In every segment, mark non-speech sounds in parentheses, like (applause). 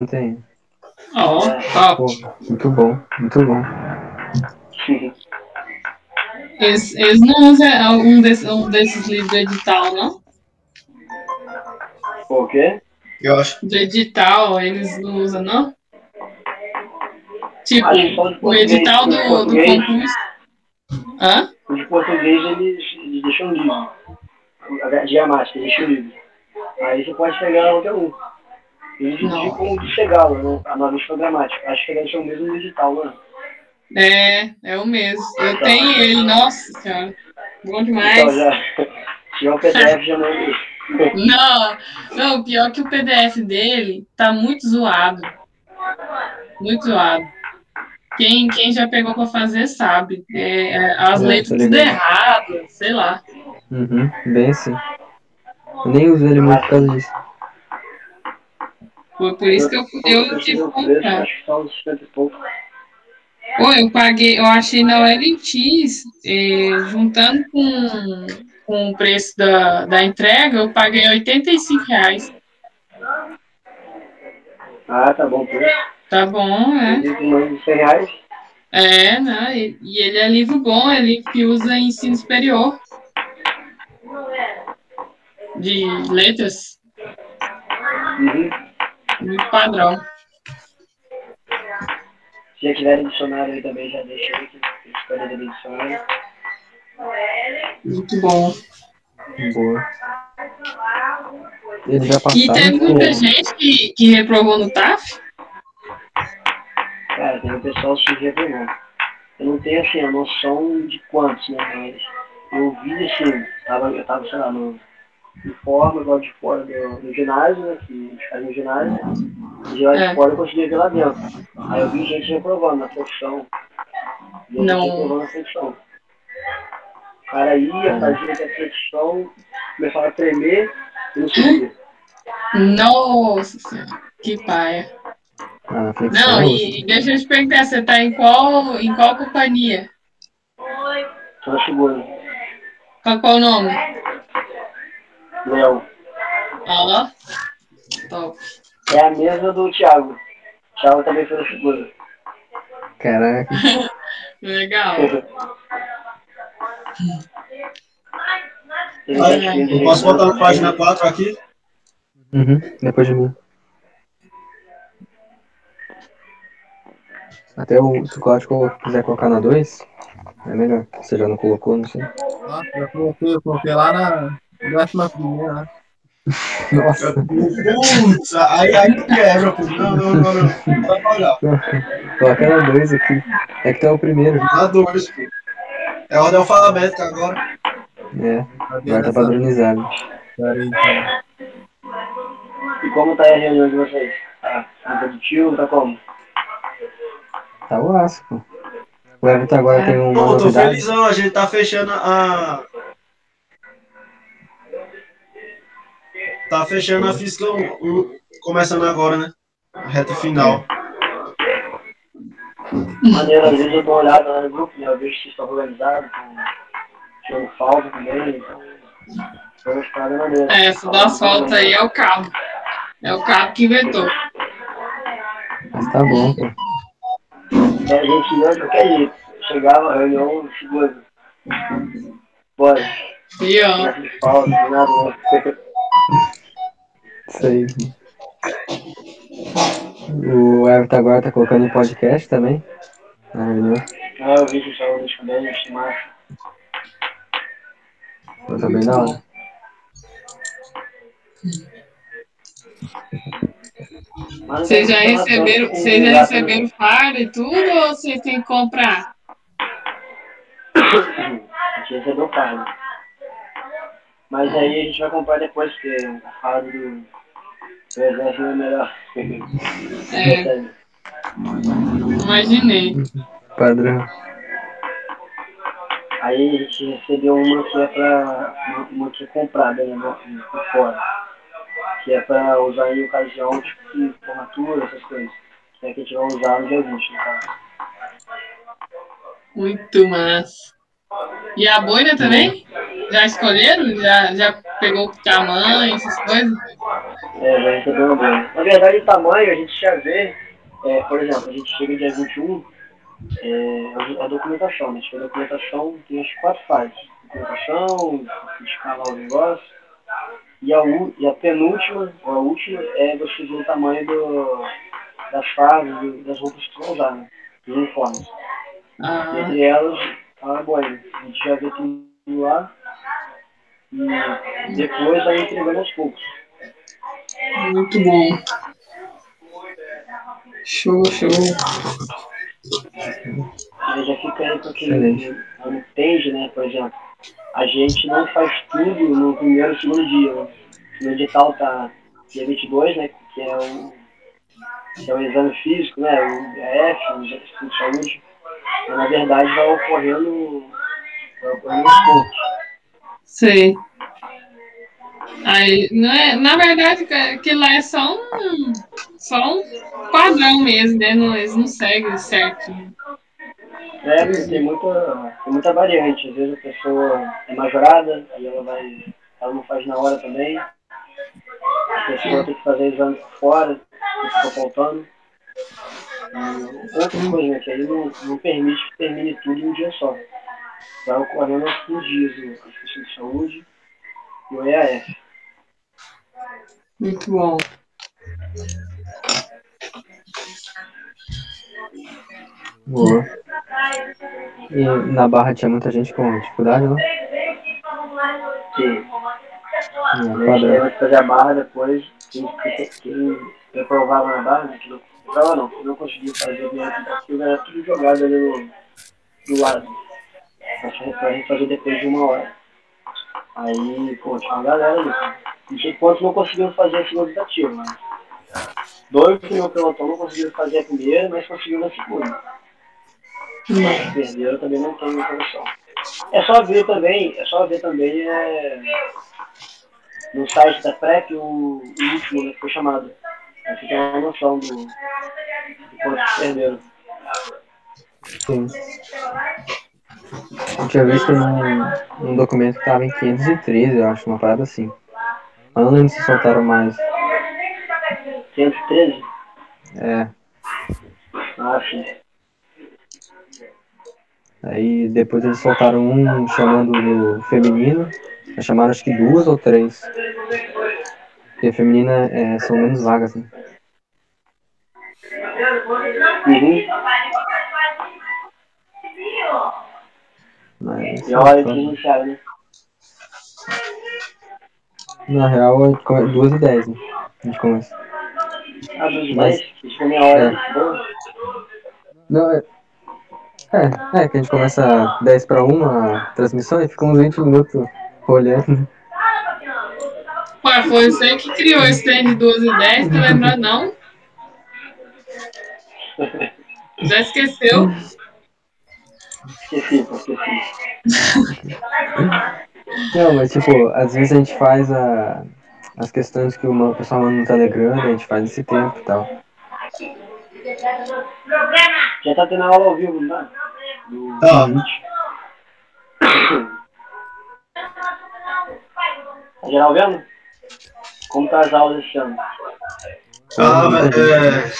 não tem. Ó, Pô, top. muito bom, muito bom. Eles, eles não usam algum desses, um desses livros de edital, não? Pô, o quê? Eu acho. De edital, eles não usam, não? Tipo, o português, edital do, do português. concurso. Hã? O de português eles, eles deixam livre. A gramática, eles deixam livre. Aí você pode pegar qualquer um. Não. indicam o de chegá-lo, né? A nova escola gramática. Acho que eles são o mesmo digital, né? É, é o mesmo. Eu tenho ele, nossa senhora. Bom demais. Então já. (laughs) Um PDF, já manda. (laughs) Não, não, pior que o PDF dele tá muito zoado. Muito zoado. Quem, quem já pegou pra fazer sabe. É, é, as É, letras tudo errado, sei lá. Uhum, bem assim. Nem uso ele muito por causa disso. Foi por isso que eu, eu tive que comprar. acho que são uns 50 pouco. Pô, eu paguei, eu achei na OLX, eh, juntando com, com o preço da, da entrega, eu paguei 85 reais. Ah, tá bom, preço. Tá bom, né? Diz mais de 100 reais. É, né? E, e ele é livro bom, é livro que usa ensino superior. De letras, Uhum. Muito padrão. Se já tiver dicionário aí também, já deixa aí, que escolha do dicionário. Muito bom. Boa. E teve muita gente que, que reprovou no TAF. Cara, tem um pessoal que se reprovou. Eu não tenho, assim, a noção de quantos, né? Mas eu vi, assim, tava, eu tava, sei lá, no, de forma, igual de fora do, do ginásio, né? Que a gente faz no ginásio. E lá de É. fora eu conseguia ver lá dentro. Aí eu vi gente reprovando na profissão. Não. reprovando na profissão. O cara ia, fazia a profissão, começava a tremer e não subia. Nossa senhora, que paia. Ah, flexão, Não, e, e deixa eu te perguntar, você tá em qual, em qual companhia? Só chegou, né? Qual, qual o nome? Léo. Ó, top. É a mesma do Thiago. O Thiago também foi na figura. Caraca. (laughs) Legal. Eu posso botar na página 4 aqui? Uhum, depois de mim. Até o, se o Cláudio quiser colocar na 2, é melhor. Você já não colocou, não sei. Ah, eu coloquei, eu coloquei lá na décima primeira. né? Nossa, Putz, aí, aí quebra, pô. Não, não, não, não. Não vai pagar. coloca na 2 aqui. É que tá o primeiro. Dá dois, pô. É ordem alfabética agora. É, agora tá padronizado. Peraí, então. E como tá a reunião de vocês? Tá, tá positivo? Tá como? Tá o pô. O Everton agora tem uma Pô, tô novidade. felizão, a gente tá fechando a. Tá fechando a física um- começando agora, né? A reta final. Maneiro, às vezes eu dou uma olhada lá no grupo, né? Eu vejo que vocês estão organizados, com tirando falta também. Então, foi uma história maneira. É, essa do asfalto aí é o carro. É o carro que inventou. Mas tá bom, pô. É, a gente ia de qualquer jeito. Chegava, reunião, segura. Bora. E ó, Não de falta, não nada, né? (laughs) Isso aí. O Everton agora tá colocando em podcast também. Na reunião. Ah, eu vi que o Saulo deixa bem, achei massa. Tá bem da hora. Não vocês já receberam, vocês já o receberam fardo e tudo ou vocês têm que comprar? A gente recebeu fardo. Mas aí a gente vai comprar depois, porque o fardo do, é melhor. É, imaginei. Padrão. Aí a gente recebeu uma que é pra. uma, uma que é comprada, né? Por fora. Que é pra usar em ocasião tipo, de formatura, essas coisas. Que é que a gente vai usar no dia 20, no caso. Muito massa. E a boina também? Já escolheram? Já, já pegou o tamanho, essas coisas? É, vai receber uma boa. Na verdade, o tamanho a gente já vê, é, por exemplo, a gente chega dia 21, é, a documentação, né? A gente faz a documentação, tem as quatro fases. Documentação, escalar o negócio, e a, u- e a penúltima, ou a última, é você ver o tamanho do, das do- das roupas que vai usar, né? Dos uniformes. Ah, Entre elas, a boia. A gente já vê tudo lá. E depois vai entregando aos poucos. muito bom. Show, show. Ele já fica aí Excelente. não entende, né? Por exemplo, a gente não faz tudo no primeiro e segundo dia. Né? No edital tá dia 22, né? Que é o, que é o exame físico, né? O DF, o de saúde. Na verdade vai ocorrendo, vai ocorrendo aos poucos. Sei. Aí, não é, na verdade, que- lá é só um, só um padrão mesmo, né? Não, eles não seguem certo. É, tem muita, tem muita variante. Às vezes a pessoa é majorada, aí ela vai. Ela não faz na hora também. A pessoa tem que fazer exame por fora, que ficou faltando. E outra coisa, né, que aí não, não permite que termine tudo em um dia só. Vai ocorrendo aos 15 dias o- a questão de saúde e o EAF. Muito bom. Boa. E na barra tinha muita gente com dificuldade, não? Que a gente quadra. vai fazer a barra depois, quem reprovava na barra, né, que não não, que não conseguia fazer minha tentativa, era tudo jogado ali no, do lado. Pra gente fazer depois de uma hora. Aí, pô, tinha uma galera ali. Não sei quantos não conseguiram fazer a segunda tentativa, mas. Dois do meu pelotão não conseguiram fazer a primeira, mas conseguiram a segunda. Mas perderam também não tem noção. É só ver também, é só ver também é, no site da PrEP o, o último né, que foi chamado. Você tem uma noção do, do quanto perderam. Sim. Eu tinha visto num, num documento que tava em 513, eu acho, uma parada assim. Mas não lembro se soltaram mais. 113? É. Ah, sim. Aí depois eles soltaram um chamando do feminino. Chamaram acho que duas ou três. Porque feminina é, são menos vagas, né? Uhum. Mas, E a iniciar, né? na real é co- duas e dez, né? A gente começa. Ah, dos Mas- 10, isso minha hora. Boa. Não, é. É, é que a gente começa 10 para 1 a transmissão e fica uns 20 minutos olhando. Ué, foi você que criou esse trem de 12 e 10, tá lembrando não? Já esqueceu? Esqueci, esqueci. (laughs) Não, mas tipo, às vezes a gente faz a, as questões que o pessoal manda no Telegram, a gente faz esse tempo e tal. Já tá tendo aula ao vivo, não tá? Do Tá. Tá geral vendo? Como tá as aulas esse ano? Ah, velho, é...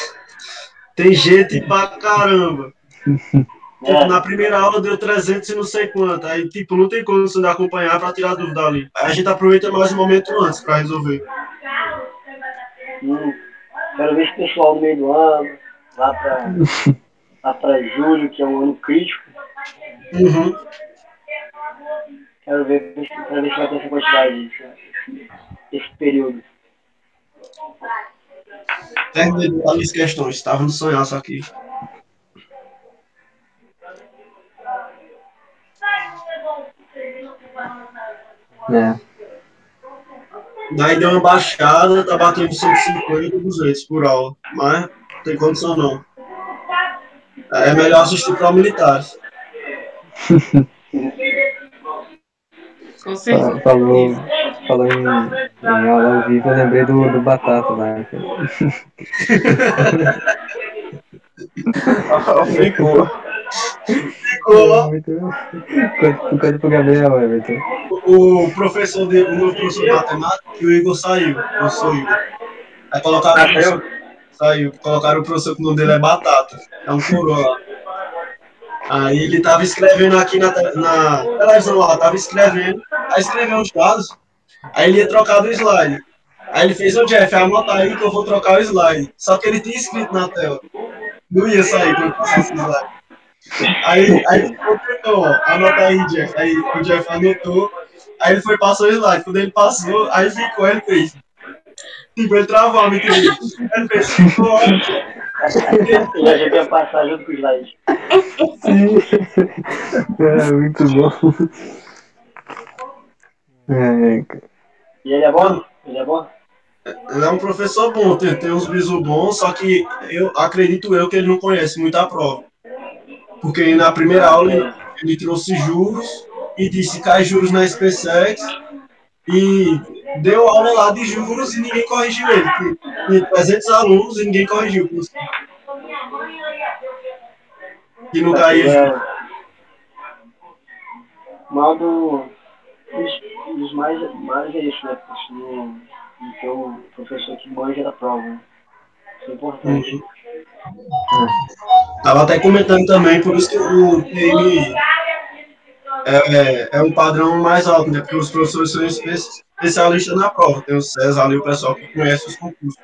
Tem gente pra caramba. (laughs) Tipo, É, na primeira aula deu 300 e não sei quanto. Aí, tipo, não tem como você acompanhar pra tirar dúvida ali. Aí a gente aproveita mais um momento antes pra resolver. hum, quero ver esse pessoal no meio do ano, lá pra, (laughs) lá pra julho, que é um ano crítico. Uhum. Quero ver, quero ver se vai ter essa quantidade, esse, esse período. Terminei de as questões. Estava no sonhaço aqui. né? Daí deu uma baixada, tá batendo 150, 200 por aula. Mas não tem condição não. É melhor assistir para militares. (laughs) Com certeza. Fa- Falou, falou em, em aula ao vivo, eu lembrei do, do Batata lá. (laughs) Ficou. Ficou conta pro Gabriel, Everton. O professor de, o meu professor de matemática, que o Igor saiu. Eu sou Igor. Aí colocaram, Ah, o professor, saiu, colocaram o professor que o nome dele é Batata. É um coroa lá. Aí ele tava escrevendo aqui na, na televisão lá, tava escrevendo, aí escreveu os dados, aí ele ia trocar do slide. Aí ele fez, ô Jeff, anota aí que eu vou trocar o slide. Só que ele tinha escrito na tela. Não ia sair quando passasse o slide. Aí, aí ele ficou, ó, anota aí, Jeff. Aí o Jeff anotou, aí ele foi passou o slide. Quando ele passou, aí ficou, ele fez. Tipo, ele travou a mente dele. Ele fez, ficou ótimo. Eu já já ia passar junto com o slide. Sim. É, muito bom. É, E ele é bom? Ele é bom? Ele é um professor bom, tem, tem uns bisos bons, só que eu acredito eu que ele não conhece muito a prova. Porque na primeira aula ele, ele trouxe juros e disse cai juros na SpaceX e deu aula lá de juros e ninguém corrigiu ele. Tinha 300 alunos e ninguém corrigiu. E não caía juros. É, mal do, dos, dos mais, mais é isso, né? Porque não, não ter um professor que manja da prova. né? Isso é importante. Tava até comentando também, por isso que o TMI é, é, é um padrão mais alto, né? Porque os professores são espe- especialistas na prova. Tem o César ali, o pessoal que conhece os concursos.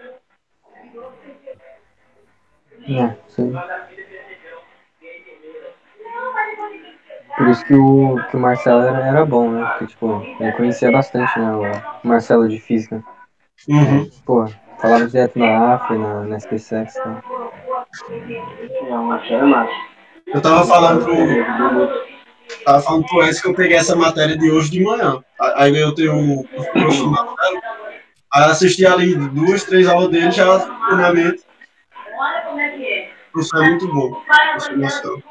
é, sim. Por isso que o, que o Marcelo era, era bom, né? Porque, tipo, ele conhecia bastante, né? O Marcelo de Física. Uhum. Pô, falava direto na AFA, na, na SpaceX, tá? É. Eu tava falando pro, tava falando pro Edson que eu peguei essa matéria de hoje de manhã. Aí eu tenho o professor Marcelo. Aí eu assisti ali duas, três aulas dele, já na mente. O professor é muito bom. O professor Marcelo.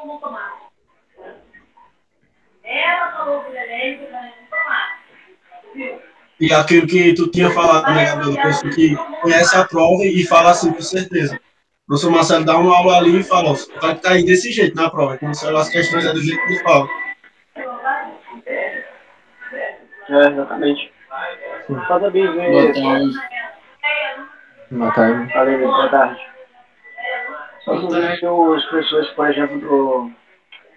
E aquilo que tu tinha falado, né, Gabriel? O professor que conhece a prova e fala assim com certeza. O professor Marcelo dá uma aula ali e fala, ó, vai cair desse jeito na prova. Como se as questões é do jeito que ele fala. É, exatamente. Parabéns, Boa tarde. Boa tarde. Valeu, boa tarde. Só que os professores, por exemplo, do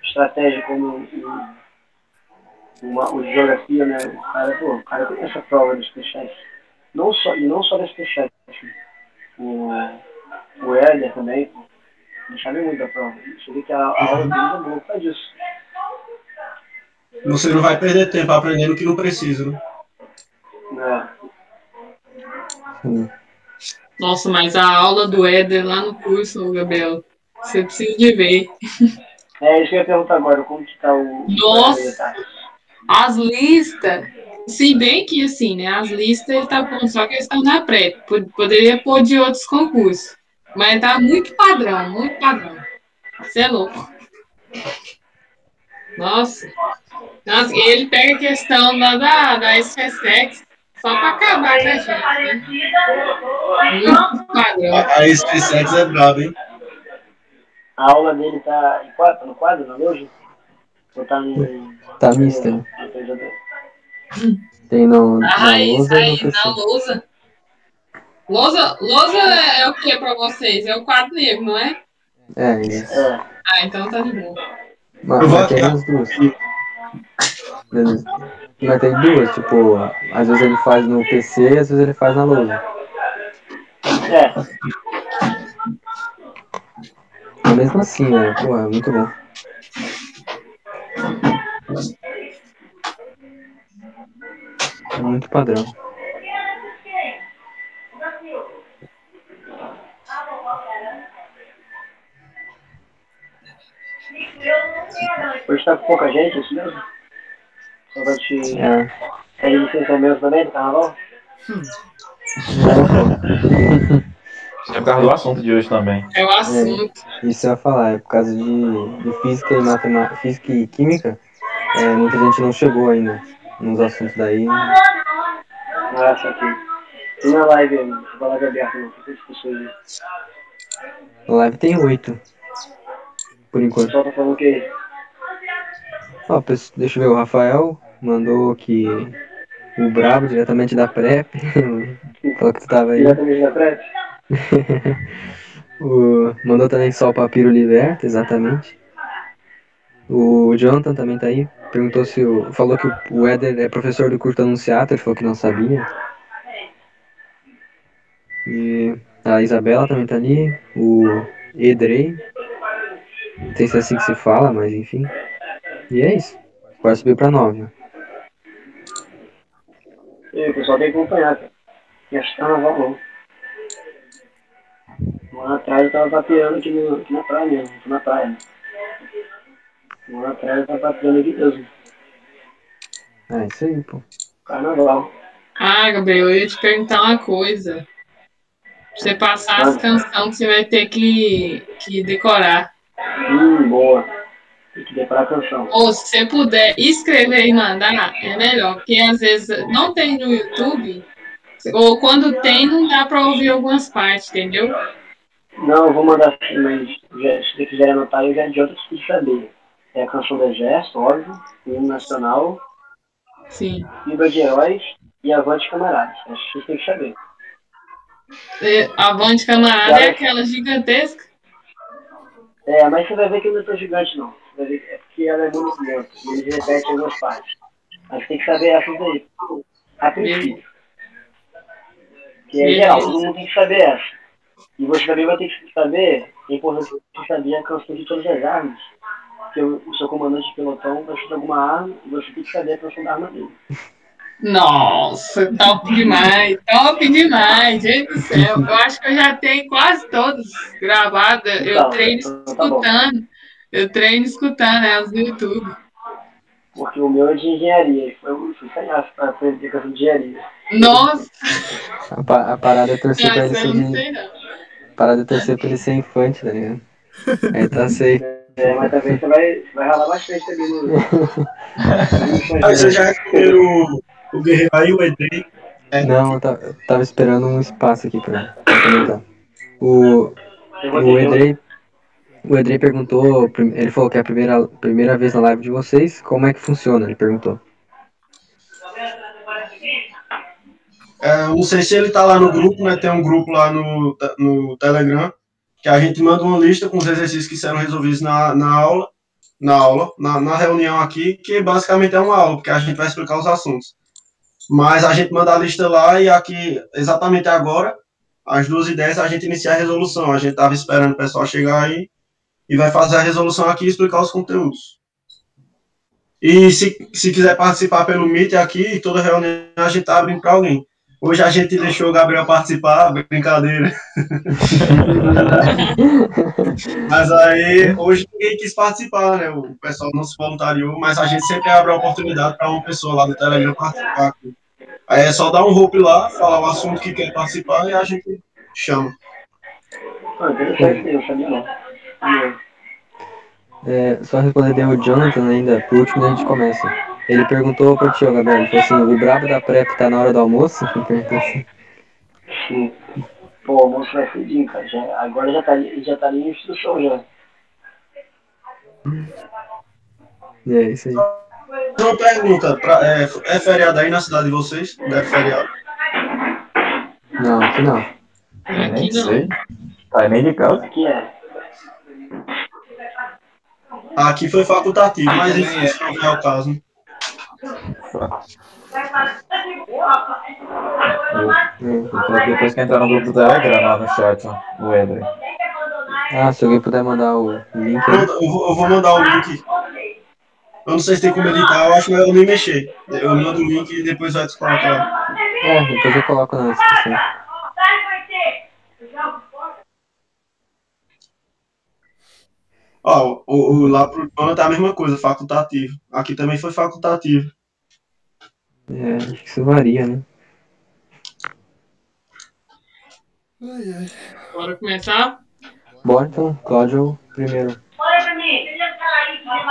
estratégia como uma, o de geografia, né? O cara, pô, o cara conhece a prova dos speciais. Não só, e não só das speciais. O, o Éder também, pô. Não sabe muito da prova. Você vê que a, a aula dele é boa por disso. Você não vai perder tempo aprendendo o que não precisa, né? Sim. Nossa, mas a aula do Éder lá no curso, Gabriel, você precisa de ver. É isso que eu ia perguntar agora, como que tá o. Nossa! As listas, se bem que assim, né? As listas ele tá pondo só questão da pré. Pod- Poderia pôr de outros concursos. Mas tá muito padrão, muito padrão. Você é louco. Nossa. Nossa, ele pega a questão lá da, da SpaceX só para acabar com a gente, né? Muito padrão. A, a SpaceX é braba, hein? A aula dele tá em quadro, no quadro, na loja? Ou tá mista, né? PJD? Tem no, na Ai, lousa aí na lousa. Lousa, lousa é o que para vocês? É o quadro negro, não é? É, isso. É. Ah, então tá de boa. Mas, mas tem as duas. Beleza. Mas tem duas, tipo, às vezes ele faz no PC e às vezes ele faz na lousa. É. Mas mesmo assim, é, pô, é muito bom. Muito padrão. Hoje tá com pouca gente, é isso mesmo? Só pra te. É. De licença mesmo também do carnaval? (laughs) É por causa do assunto de hoje também. É o assunto. Isso eu ia falar, é por causa de, de física e matemática, física e química, é, muita gente não chegou ainda nos assuntos daí. Ah, isso aqui. E na live, na live aberta, não. Tem pessoas aí. Live tem oito, por O enquanto. pessoal tá falando o quê? Ó, deixa eu ver, o Rafael mandou que o Brabo, diretamente da PrEP, (laughs) Falou que tu tava aí. Diretamente da prece? (laughs) O, mandou também só o Papiro Liberta, exatamente. O Jonathan também tá aí. Perguntou se o. Falou que o Éder é professor do curso Anunciato, ele falou que não sabia. E a Isabela também tá ali. O Edrei. Não sei se é assim que se fala, mas enfim. E é isso. Agora subiu pra 9. E o pessoal tem que acompanhar. E acho que carnaval não. Um ano atrás eu tava papeando aqui, no, aqui na praia mesmo, aqui na praia. né? Um ano atrás eu tava papeando aqui mesmo. É isso aí, pô. Carnaval. Ah, Gabriel, eu ia te perguntar uma coisa. Pra você passar as canções que você vai ter que, que decorar. Hum, boa. Tem que decorar a canção. Ou se você puder escrever e mandar, é melhor. Porque às vezes não tem no YouTube, ou quando tem, não dá pra ouvir algumas partes, entendeu? Não, eu vou mandar assim, mas já, se você quiser anotar, eu já adianto que você tem que saber. É a canção do Exército, óbvio, hino nacional, Sim. Fibra de Heróis e Avante Camaradas. Acho que vocês têm que saber. É, Avante Camarada é aquela gigantesca. É, mas você vai ver que não é tão gigante, não. Você vai ver que é porque ela é muito lenta. E eles repetem algumas partes. Mas tem que saber essas daí. A princípio. Que é geral, todo mundo tem que saber essa. E você também vai ter que saber, é importante você saber a canção de todas as armas. Porque o, seu comandante de pelotão vai chutar alguma arma e você tem que saber a canção da arma dele. Nossa, top demais, top demais, gente do céu. Eu acho que eu já tenho quase todos gravados. Eu Então, treino então tá bom. escutando. Eu treino escutando elas no YouTube. Porque o meu é de engenharia. Foi, eu fui sem aço pra aprender canção de engenharia. Nossa, A, pa- a parada é torcer pra ele ser eu não de. sei não. Parada é torcer pra ele ser infante, tá ligado? Aí tá (laughs) safe. É, mas também você vai, vai ralar bastante também (laughs) no. Aí você já recebeu o, o Guerreiro aí, o Edrei. Não, eu ta- eu tava esperando um espaço aqui pra, pra comentar. O, o Edrei. O Edrei perguntou, ele falou que é a primeira, primeira vez na live de vocês, como é que funciona? Ele perguntou. É, sei se ele tá lá no grupo, né? Tem um grupo lá no, no Telegram, que a gente manda uma lista com os exercícios que serão resolvidos na, na aula, na aula, na, na reunião aqui, que basicamente é uma aula, porque a gente vai explicar os assuntos. Mas a gente manda a lista lá e aqui, exatamente agora, às 2h10, a gente inicia a resolução. A gente tava esperando o pessoal chegar aí e vai fazer a resolução aqui e explicar os conteúdos. E se, se quiser participar pelo Meet aqui, toda reunião a gente tá abrindo para alguém. Hoje a gente deixou o Gabriel participar, brincadeira. (laughs) mas aí, hoje ninguém quis participar, né? O pessoal não se voluntariou, mas a gente sempre abre a oportunidade para uma pessoa lá no Telegram participar. aqui. Aí é só dar um hope lá, falar o assunto que quer participar e a gente chama. Ah, interessante, eu sabia não. É, só responder o Jonathan ainda, por último, a gente começa. Ele perguntou pro tio Gabriel, ele falou assim, o brabo da prep tá na hora do almoço? Ele perguntou assim. Sim. Pô, o almoço vai cedinho, cara. Já, agora já tá, ali- já tá ali em instrução já. E é isso aí. Uma pergunta, pra- é, é feriado aí na cidade de vocês? Não é feriado? Não, aqui não. Nem Aqui não. sei. Tá nem de casa. Aqui é. Aqui foi facultativo, mas enfim, isso não é o caso. Depois que entrar no grupo do Telegram, lá no chat, o Edrey. Ah, se alguém puder mandar o link aí. Eu, eu vou, eu vou mandar o link. Eu não sei se tem como editar, eu acho melhor eu nem mexer. Eu mando o link e depois vai descolocar. É, depois eu coloco na descrição. Ó, o, o, lá pro Jonathan é a mesma coisa, facultativo. Aqui também foi facultativo. É, acho que isso varia, né? Bora começar? Bora então, Cláudio primeiro.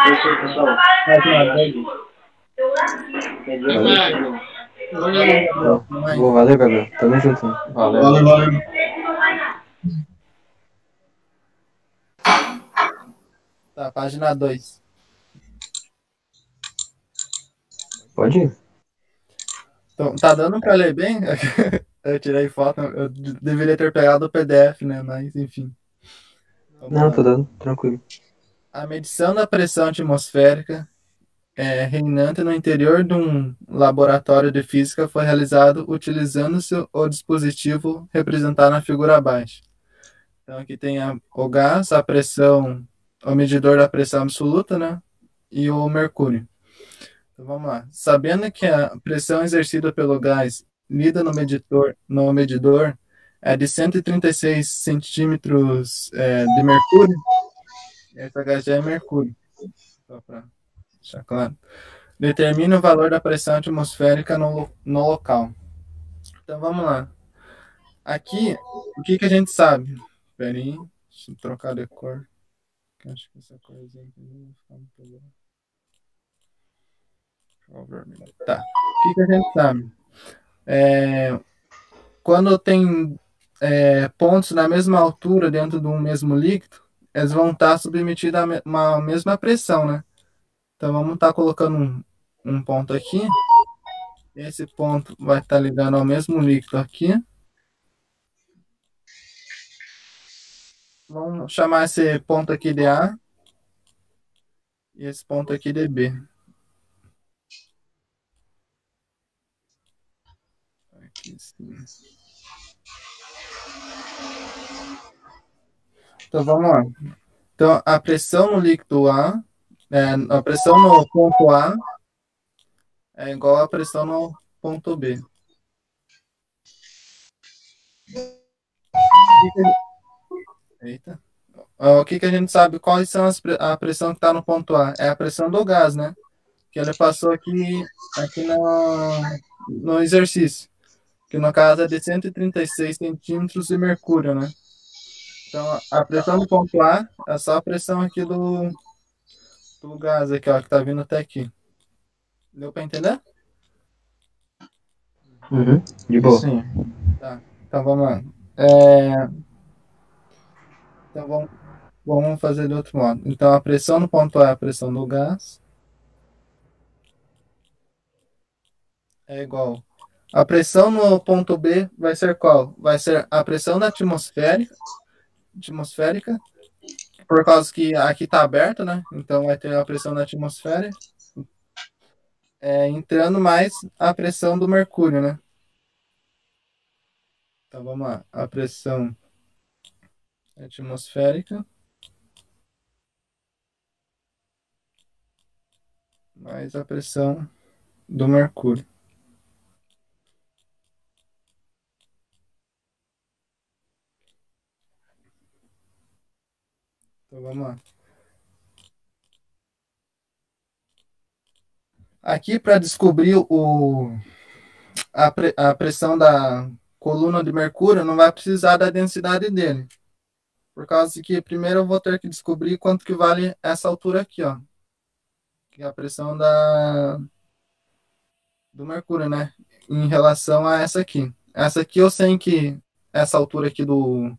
Eu sei, pessoal. Entendeu? Vai. Mãe, Boa, valeu, Gabriel. Tamo junto. né? Valeu. Valeu, valeu. tá, página 2. Pode ir. Então, tá dando pra ler bem? (laughs) Eu tirei foto, eu deveria ter pegado o PDF, né? Mas, enfim. Vamos Não, lá. tô dando, tranquilo. A medição da pressão atmosférica é, reinante no interior de um laboratório de física foi realizado utilizando-se o dispositivo representado na figura abaixo. Então, aqui tem a- o gás, a pressão, o medidor da pressão absoluta, né? E o mercúrio. Então, vamos lá. Sabendo que a pressão exercida pelo gás lida no medidor, no medidor é de 136 centímetros é, de mercúrio, essa gás já é mercúrio. Só para deixar claro. Determine o valor da pressão atmosférica no, no local. Então vamos lá. Aqui, o que, que a gente sabe? Espera aí, deixa eu trocar de cor. Acho que essa corzinha aqui não vai ficar muito boa. Tá. O que, que a gente sabe? É, quando tem é, pontos na mesma altura dentro de um mesmo líquido, eles vão estar submetidos a uma mesma pressão, né? Então vamos estar colocando um, um ponto aqui. Esse ponto vai estar ligando ao mesmo líquido aqui. Vamos chamar esse ponto aqui de A e esse ponto aqui de B. Aqui sim. Então vamos lá. Então a pressão no líquido A, é, a pressão no ponto A é igual à pressão no ponto B. Eita. O que, que a gente sabe? Quais são as, a pressão que está no ponto A? É a pressão do gás, né? Que ele passou aqui, aqui no, no exercício. Que no caso é de 136 centímetros de mercúrio, né? Então a pressão do ponto A é só a pressão aqui do, do gás aqui, ó, que tá vindo até aqui. Deu para entender? Uhum, de boa. Sim. Então vamos lá. É, Então vamos, vamos fazer de outro modo. Então a pressão no ponto A é a pressão do gás. É igual. A pressão no ponto B vai ser qual? Vai ser a pressão da atmosférica, atmosférica, por causa que aqui está aberto, né? Então vai ter a pressão da atmosfera, é, entrando mais a pressão do mercúrio, né? Então vamos lá. A pressão atmosférica mais a pressão do mercúrio. Então vamos lá. Aqui para descobrir o, a, pre- a pressão da coluna de mercúrio, não vai precisar da densidade dele. Por causa que primeiro eu vou ter que descobrir quanto que vale essa altura aqui, ó. Que é a pressão da, do mercúrio, né? Em relação a essa aqui. Essa aqui eu sei que essa altura aqui do,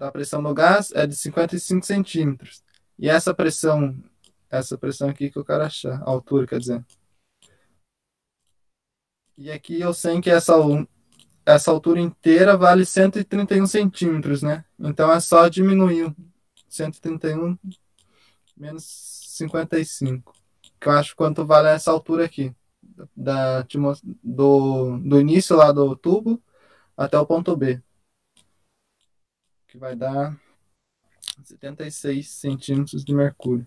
da pressão do gás é de 55 centímetros. E essa pressão, essa pressão aqui que eu quero achar, a altura, quer dizer. E aqui eu sei que essa, essa altura inteira vale 131 centímetros, né? Então é só diminuir o 131 menos 55. Que eu acho quanto vale essa altura aqui. Da, do, do início lá do tubo até o ponto B. Que vai dar 76 centímetros de mercúrio.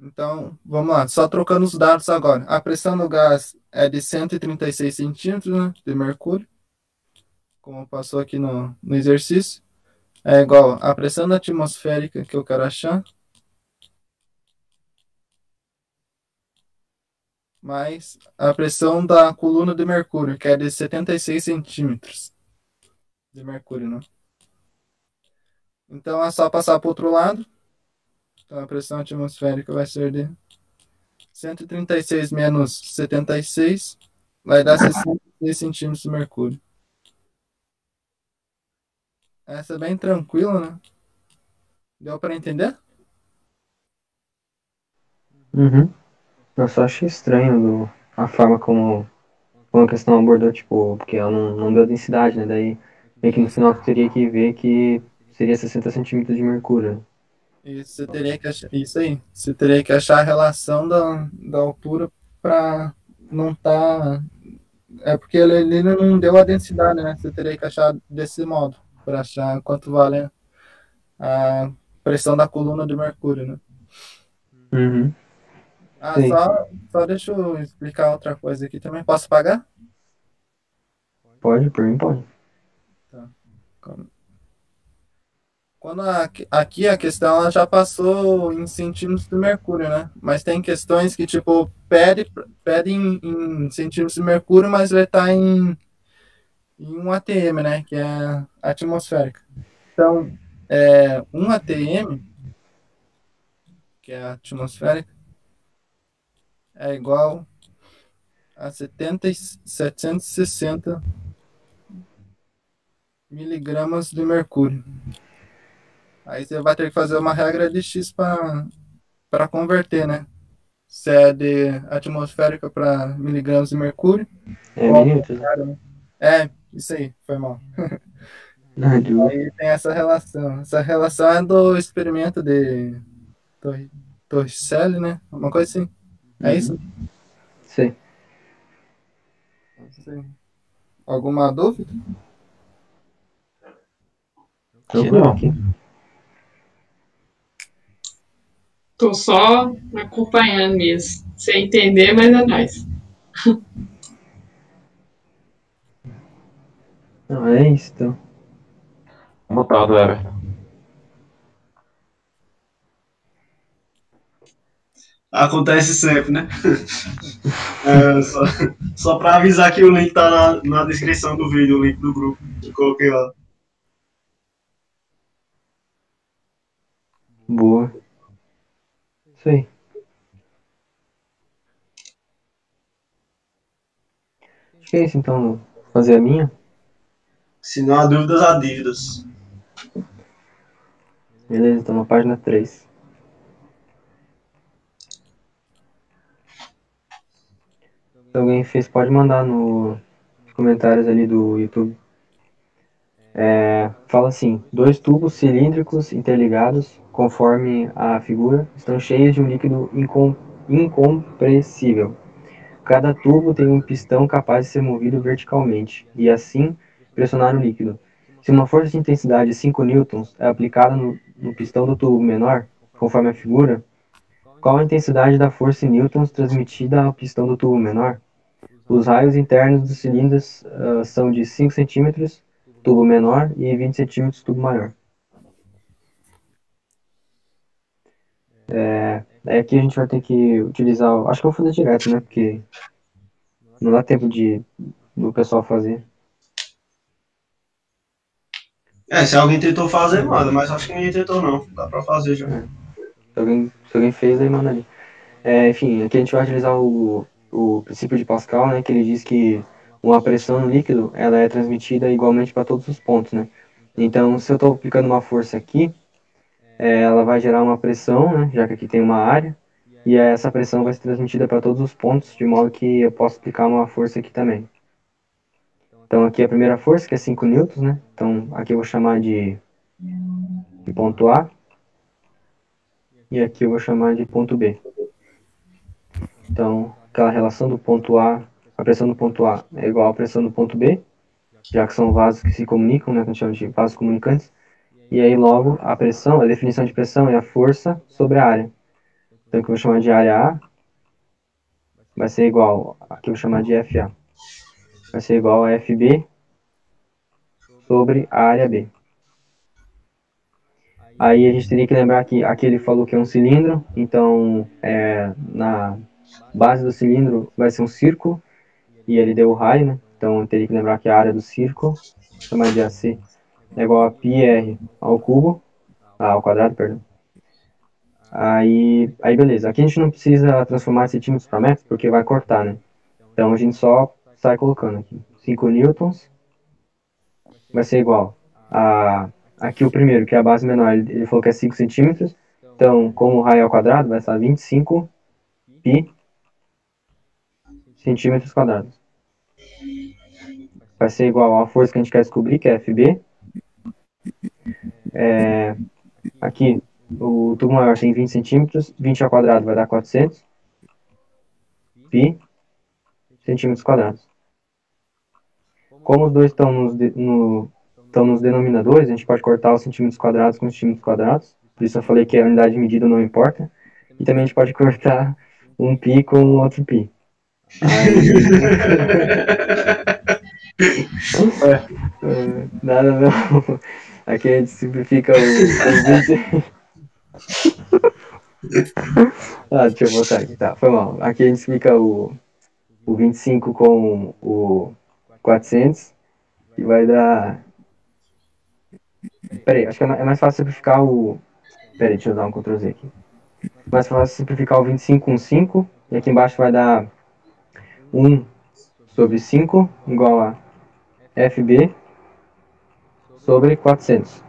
Então, vamos lá, só trocando os dados agora. A pressão do gás é de 136 centímetros né, de mercúrio, como passou aqui no, no exercício. É igual a pressão atmosférica que eu quero achar, mais a pressão da coluna de mercúrio, que é de 76 centímetros de mercúrio, né? Então é só passar para o outro lado. Então a pressão atmosférica vai ser de 136 menos 76 vai dar 66 centímetros de mercúrio. Essa é bem tranquila, né? Deu para entender? Uhum. Eu só achei estranho do, a forma como, como a questão abordou, tipo, porque ela não, não deu densidade, né? Daí, meio que no final tu teria que ver que seria 60 centímetros de mercúrio. E você teria que achar, isso aí, você teria que achar a relação da, da altura para não estar. Tá, é porque ele, ele não deu a densidade, né? Você teria que achar desse modo, para achar quanto vale a pressão da coluna de mercúrio, né? Uhum. Ah, só, só deixa eu explicar outra coisa aqui também. Posso pagar? Pode, por mim pode. Tá. Quando a, aqui a questão ela já passou em centímetros de mercúrio, né? Mas tem questões que, tipo, pede, pede em, em centímetros de mercúrio, mas vai estar em, em 1 ATM, né? Que é atmosférica. Então, é, 1 ATM, que é atmosférica, é igual a 70, 760 miligramas de mercúrio. Aí você vai ter que fazer uma regra de X para converter, né? Se é de atmosférica para miligramas de mercúrio. É minutos. É, isso aí, foi mal. (laughs) aí tem essa relação. Essa relação é do experimento de Torricelli, né? Uma coisa assim. É isso? Sim. Sim. Alguma dúvida? Tranquilo aqui. Tô só acompanhando mesmo. Sem entender, mas é nóis. Não, (laughs) é isso, então. Mutado, Everton. Acontece sempre, né? (laughs) é, só só para avisar que o link tá na, na descrição do vídeo, o link do grupo. Eu coloquei lá. Boa. Isso aí. Acho que é isso então. Fazer a minha? Se não há dúvidas, há dívidas. Beleza, então na página 3. Alguém fez, pode mandar no, nos comentários ali do YouTube. É, fala assim: dois tubos cilíndricos interligados, conforme a figura, estão cheios de um líquido incom incompressível. Cada tubo tem um pistão capaz de ser movido verticalmente e assim pressionar o líquido. Se uma força de intensidade de 5 newtons é aplicada no, no pistão do tubo menor, conforme a figura, qual a intensidade da força em newtons transmitida ao pistão do tubo menor? Os raios internos dos cilindros uh, são de 5 cm, tubo menor, e 20 cm, tubo maior. É, aqui a gente vai ter que utilizar. Acho que eu vou fazer direto, né? Porque não dá tempo de do pessoal fazer. É, se alguém tentou fazer, manda, mas acho que ninguém tentou não. Dá pra fazer já. É. Se, alguém, se alguém fez, aí manda ali. É, enfim, aqui a gente vai utilizar o, o princípio de Pascal, né? Que ele diz que uma pressão no líquido ela é transmitida igualmente para todos os pontos, né? Então, se eu estou aplicando uma força aqui, é, ela vai gerar uma pressão, né? Já que aqui tem uma área, e essa pressão vai ser transmitida para todos os pontos, de modo que eu posso aplicar uma força aqui também. Então aqui a primeira força, que é 5 newtons, né? Então aqui eu vou chamar de, de ponto A. E aqui eu vou chamar de ponto B. Então, aquela relação do ponto A, a pressão do ponto A é igual à pressão do ponto B, já que são vasos que se comunicam, né? Que a gente chama de vasos comunicantes. E aí logo a pressão, a definição de pressão é a força sobre a área. Então aqui eu vou chamar de área A, vai ser igual, aqui eu vou chamar de FA vai ser igual a FB sobre a área B. Aí a gente teria que lembrar que aqui ele falou que é um cilindro, então é, na base do cilindro vai ser um círculo, e ele deu o raio, né? Então eu teria que lembrar que a área do círculo, chamar de AC, é igual a πr ao cubo, ah, ao quadrado, perdão. Aí, aí beleza, aqui a gente não precisa transformar centímetros para metros, porque vai cortar, né? Então a gente só sai colocando aqui. 5 newtons vai ser igual a aqui o primeiro, que é a base menor, ele, ele falou que é 5 centímetros. Então, como o raio ao quadrado, vai estar 25 pi centímetros quadrados. Vai ser igual à força que a gente quer descobrir, que é FB. É, aqui, o tubo maior tem 20 centímetros, 20 ao quadrado vai dar 400 pi centímetros quadrados. Como os dois estão nos, de, no, estão nos denominadores, a gente pode cortar os centímetros quadrados com centímetros quadrados. Por isso eu falei que a unidade de medida não importa. E também a gente pode (laughs) cortar um pi com outro pi. Aí... é, nada não. Aqui a gente simplifica o, o 20. ah, deixa eu botar aqui, tá, foi mal. Aqui a gente explica o, o 25 com o 400 e vai dar... Peraí, acho que é mais fácil simplificar o... Peraí, deixa eu dar um Ctrl Z aqui. Mais fácil simplificar o 25 com 5 e aqui embaixo vai dar 1 sobre 5 igual a FB sobre 400.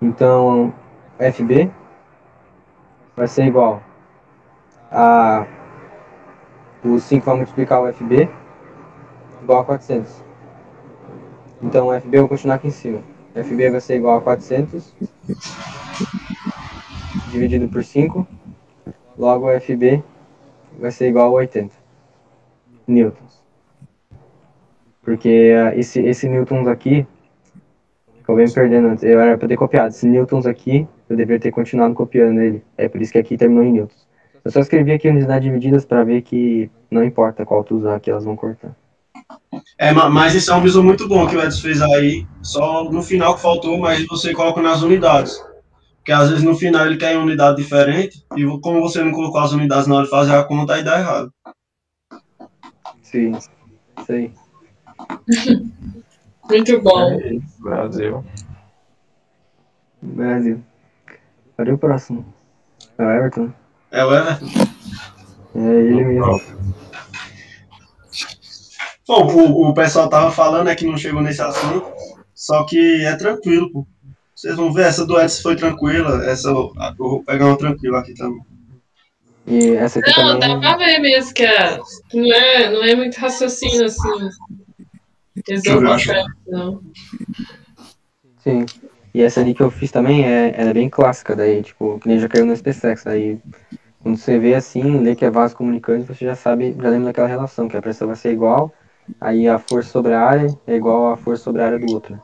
Então, FB vai ser igual a o 5 vai multiplicar o FB igual a 400. Então, o FB eu vou continuar aqui em cima. FB vai ser igual a 400 dividido por 5. Logo, FB vai ser igual a 80 newtons. Porque uh, esse, esse newtons aqui, acabei me perdendo antes, eu era para ter copiado. Esse newtons aqui, eu deveria ter continuado copiando ele. É por isso que aqui terminou em newtons. Eu só escrevi aqui a unidade de medidas para ver que não importa qual tu usar, que elas vão cortar. É, mas isso é um visor muito bom que o Edson fez aí. Só no final que faltou, mas você coloca nas unidades. Porque às vezes no final ele quer unidade diferente, e como você não colocou as unidades na hora de fazer a conta, aí dá errado. Sim, sei. (laughs) Muito bom. É isso, Brasil. Brasil. Cadê o próximo? É o Everton? É o Everton? É ele mesmo. Bom, o, o pessoal tava falando é que não chegou nesse assunto, só que é tranquilo, pô. Vocês vão ver, essa do Edson foi tranquila, essa eu vou pegar uma tranquila aqui também. E essa aqui Não, também. dá pra ver mesmo que é, não, é, não é muito raciocínio assim. Exatamente, não. Sim. E essa ali que eu fiz também, é, ela é bem clássica, daí, tipo, que nem já caiu no SpaceX. Aí, quando você vê assim, lê que é vaso comunicante, você já sabe, já lembra daquela relação, que a pressão vai ser igual, aí a força sobre a área é igual a força sobre a área do outro.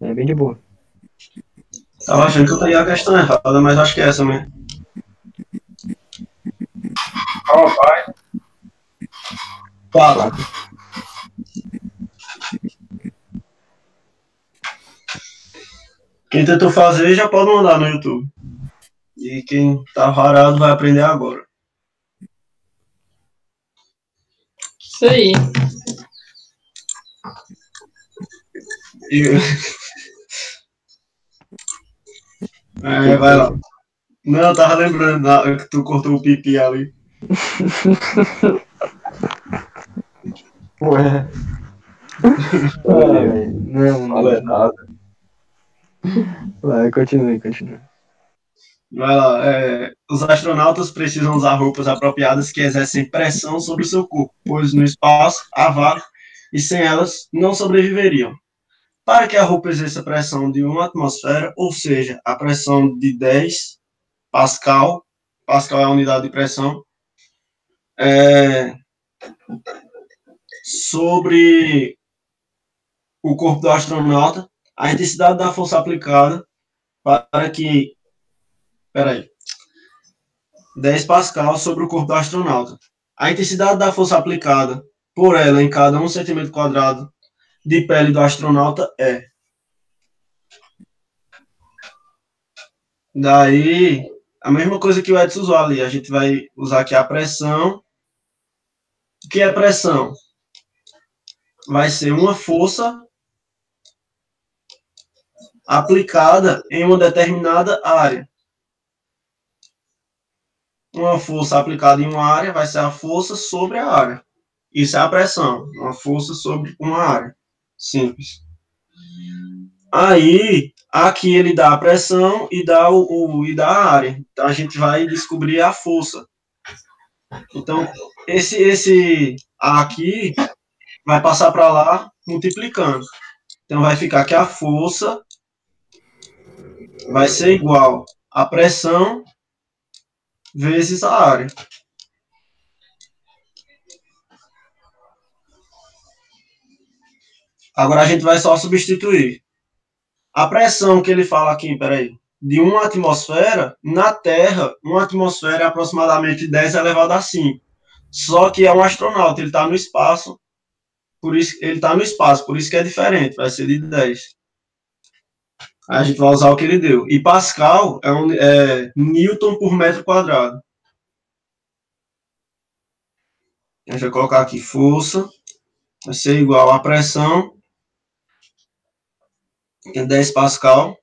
É bem de boa. Tava achando que eu teria a questão errada, mas acho que é essa mesmo. Ó, pai. Fala. Quem tentou fazer já pode mandar no YouTube. E quem tá varado vai aprender agora. Isso aí. E- É, vai lá. Não, eu tava lembrando que tu cortou o pipi ali. Ué. Ai, não, Não é nada. Vai, continue, continue. Vai lá. é, os astronautas precisam usar roupas apropriadas que exercem pressão sobre o seu corpo, pois no espaço há vácuo e sem elas não sobreviveriam. Para que a roupa exerça pressão de uma atmosfera, ou seja, a pressão de 10 Pascal, Pascal é a unidade de pressão, é, sobre o corpo do astronauta, a intensidade da força aplicada para que Peraí. 10 Pascal sobre o corpo do astronauta. A intensidade da força aplicada por ela em cada 1 centímetro quadrado de pele do astronauta é. Daí, a mesma coisa que o Edson usou ali. A gente vai usar aqui a pressão. Que é pressão? Vai ser uma força aplicada em uma determinada área uma força aplicada em uma área vai ser a força sobre a área. Isso é a pressão, uma força sobre uma área. Simples. Aí, aqui ele dá a pressão e dá, o, o, e dá a área. Então, a gente vai descobrir a força. Então, esse, esse aqui vai passar para lá multiplicando. Então, vai ficar que a força vai ser igual a pressão vezes a área. Agora a gente vai só substituir. A pressão que ele fala aqui, peraí, de uma atmosfera, na Terra, uma atmosfera é aproximadamente 10 elevado a 5. Só que é um astronauta, ele está no espaço, por isso ele está no espaço, por isso que é diferente, vai ser de 10. Aí a gente vai usar o que ele deu. E Pascal é, um, é Newton por metro quadrado. A gente vai colocar aqui força, vai ser igual a pressão que é 10 Pascal.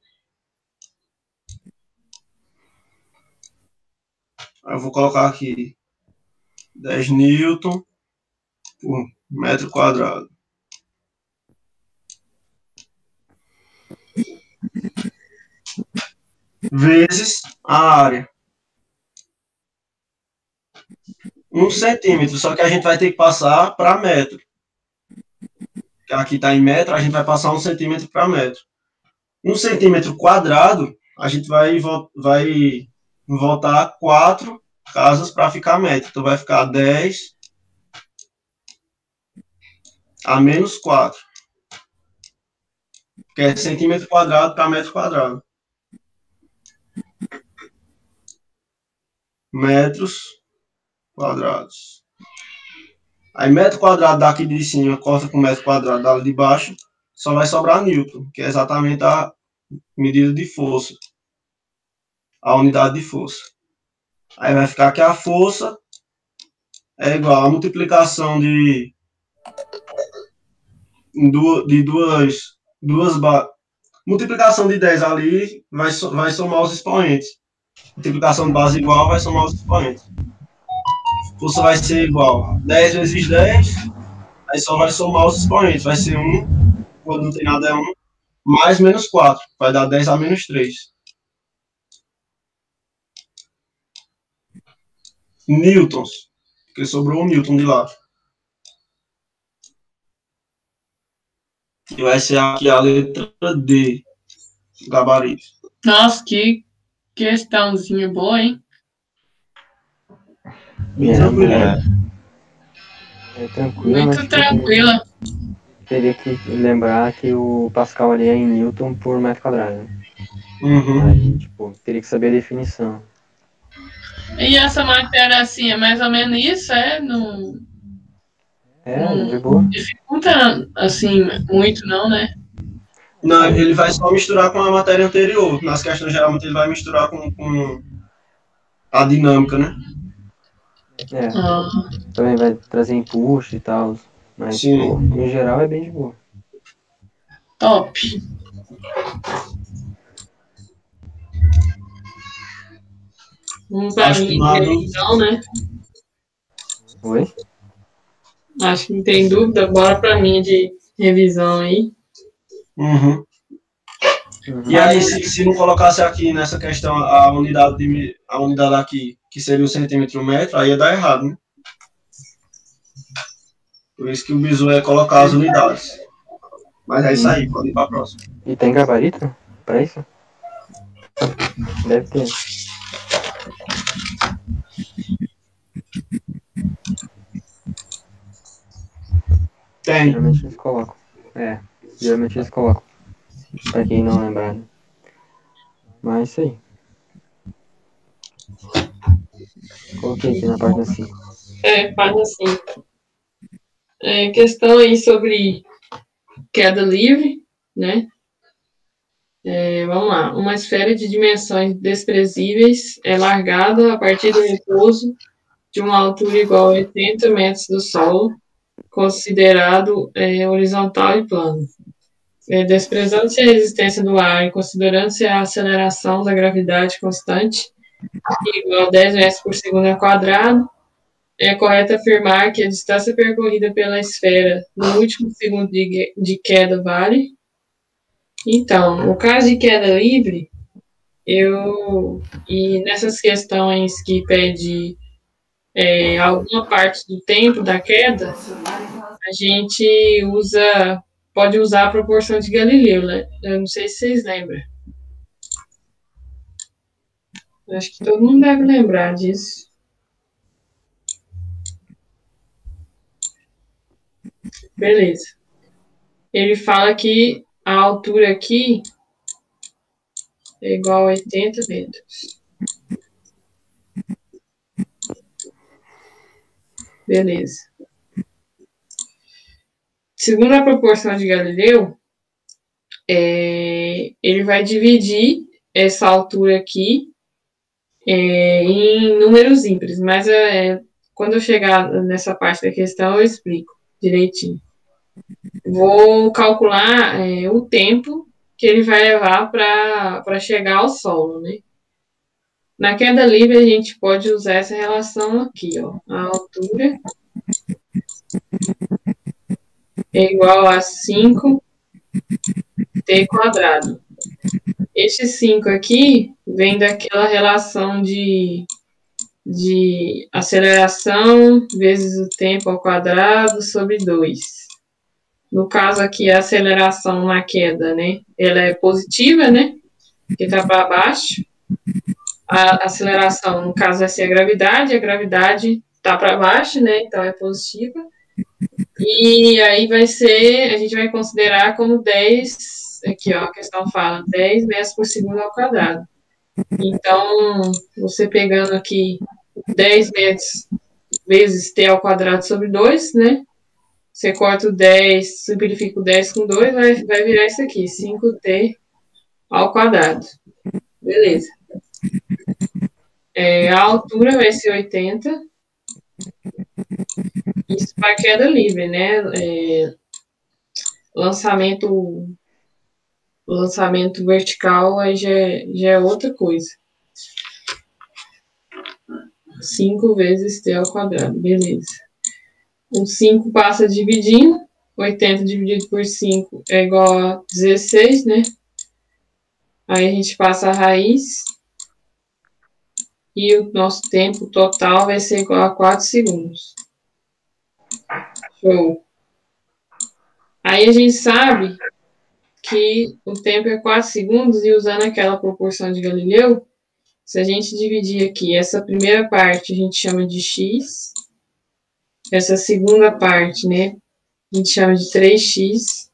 Eu vou colocar aqui 10 Newton por metro quadrado. Vezes a área. Um centímetro, só que a gente vai ter que passar para metro. Aqui está em metro, a gente vai passar um centímetro para metro um centímetro quadrado, a gente vai, vai voltar quatro casas para ficar metro. Então, vai ficar 10 a menos 4. Que é centímetro quadrado para metro quadrado. Metros quadrados. Aí, metro quadrado daqui de cima corta com metro quadrado dali de baixo só vai sobrar Newton, que é exatamente a medida de força, a unidade de força. Aí vai ficar que a força é igual a multiplicação de, de duas, duas multiplicação de 10 ali vai, vai somar os expoentes. Multiplicação de base igual vai somar os expoentes. Força vai ser igual 10 vezes 10, aí só vai somar os expoentes, vai ser 1 quando não tem nada é 1, mais menos 4, vai dar 10 a menos 3. Newtons, porque sobrou um Newton de lá. Que vai ser aqui a letra D, gabarito. Nossa, que questãozinha boa, hein? É, tranquilo. é, é tranquilo. Muito tranquila. Teria que lembrar que o Pascal ali é em Newton por metro quadrado. né? Uhum. Aí, tipo, teria que saber a definição. E essa matéria, assim, é mais ou menos isso, é? Não É, Hum. de boa. dificulta, assim, muito, não, né? Não, ele vai só misturar com a matéria anterior. Nas questões, geralmente, ele vai misturar com, com a dinâmica, né? É, Ah, também vai trazer impulso e tal. Mas, Sim. tipo, em geral é bem de boa. top. Vamos pra Acho que mim, dúvida. então, né? Oi? Acho que não tem dúvida. Bora pra mim de revisão aí. Uhum. E aí, se, se não colocasse aqui nessa questão a unidade, de, a unidade aqui, que seria o centímetro metro, aí ia dar errado, né? Por isso que o bizu é colocar as unidades. Mas é isso aí, pode ir para a próxima. E tem gabarito pra isso? Deve ter. Tem. Geralmente eles colocam. É, geralmente eles colocam. Pra quem não lembrar. Mas é isso aí. Coloquei aqui na página 5. É, página 5. É, questão aí sobre queda livre, né? É, vamos lá. Uma esfera de dimensões desprezíveis é largada a partir do repouso de uma altura igual a 80 metros do solo, considerado é, horizontal e plano. É, Desprezando-se a resistência do ar e considerando-se a aceleração da gravidade constante, igual a 10 metros por segundo ao quadrado, é correto afirmar que a distância percorrida pela esfera no último segundo de, de queda vale Então, no caso de queda livre, eu e nessas questões que pede é, alguma parte do tempo da queda, a gente usa pode usar a proporção de Galileu, né? Eu não sei se vocês lembram. Acho que todo mundo deve lembrar disso. Beleza. Ele fala que a altura aqui é igual a 80 metros. Beleza. Segundo a proporção de Galileu, é, ele vai dividir essa altura aqui é, em números ímpares, mas é, quando eu chegar nessa parte da questão eu explico direitinho. Vou calcular é, o tempo que ele vai levar para chegar ao solo, né? Na queda livre, a gente pode usar essa relação aqui, ó. A altura é igual a 5t quadrado. Esse 5 aqui vem daquela relação de, de aceleração vezes o tempo ao quadrado sobre 2. No caso aqui, a aceleração na queda, né? Ela é positiva, né? Que está para baixo. A aceleração, no caso, vai ser a gravidade. A gravidade está para baixo, né? Então é positiva. E aí vai ser, a gente vai considerar como 10, aqui ó, a questão fala, 10 metros por segundo ao quadrado. Então, você pegando aqui 10 metros vezes t ao quadrado sobre 2, né? Você corta o 10, simplifica o 10 com 2, vai, vai virar isso aqui, 5t ao quadrado. Beleza. É, a altura vai ser 80. Isso para queda livre, né? É, lançamento lançamento vertical aí já, é, já é outra coisa. 5 vezes t ao quadrado, beleza. O 5 passa dividindo. 80 dividido por 5 é igual a 16, né? Aí a gente passa a raiz. E o nosso tempo total vai ser igual a 4 segundos. Show. Aí a gente sabe que o tempo é 4 segundos e usando aquela proporção de Galileu, se a gente dividir aqui essa primeira parte, a gente chama de x, essa segunda parte, né, a gente chama de 3x,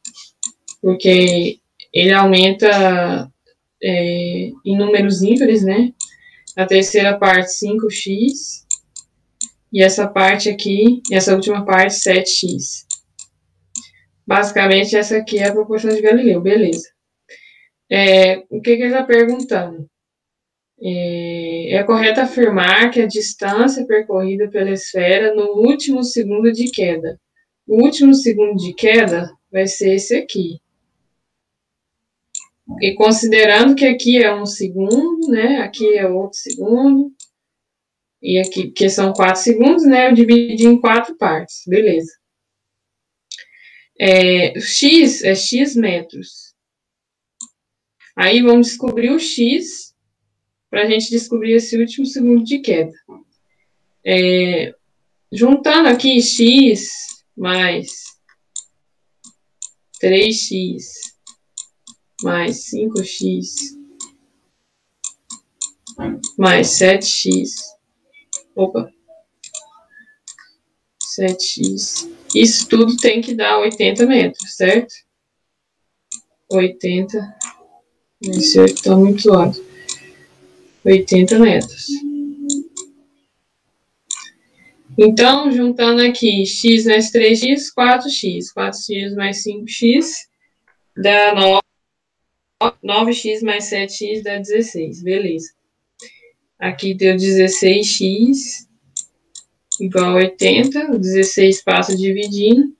porque ele aumenta é, em números ímpares, né? A terceira parte, 5x. E essa parte aqui, essa última parte, 7x. Basicamente, essa aqui é a proporção de Galileu, beleza. É, o que, que ele está perguntando? É, é correto afirmar que a distância percorrida pela esfera no último segundo de queda. O último segundo de queda vai ser esse aqui. E considerando que aqui é um segundo, né? Aqui é outro segundo. E aqui, que são quatro segundos, né? Eu dividi em quatro partes. Beleza. É, x é x metros. Aí vamos descobrir o x para a gente descobrir esse último segundo de queda. É, juntando aqui x mais 3x mais 5x mais 7x. Opa. 7x. Isso tudo tem que dar 80 metros, certo? 80. Esse 8 está muito alto. 80 metros. Então, juntando aqui x mais 3x, 4x. 4x mais 5x dá 9. 9x mais 7x dá 16. Beleza. Aqui deu 16x igual a 80. O 16 passa dividindo.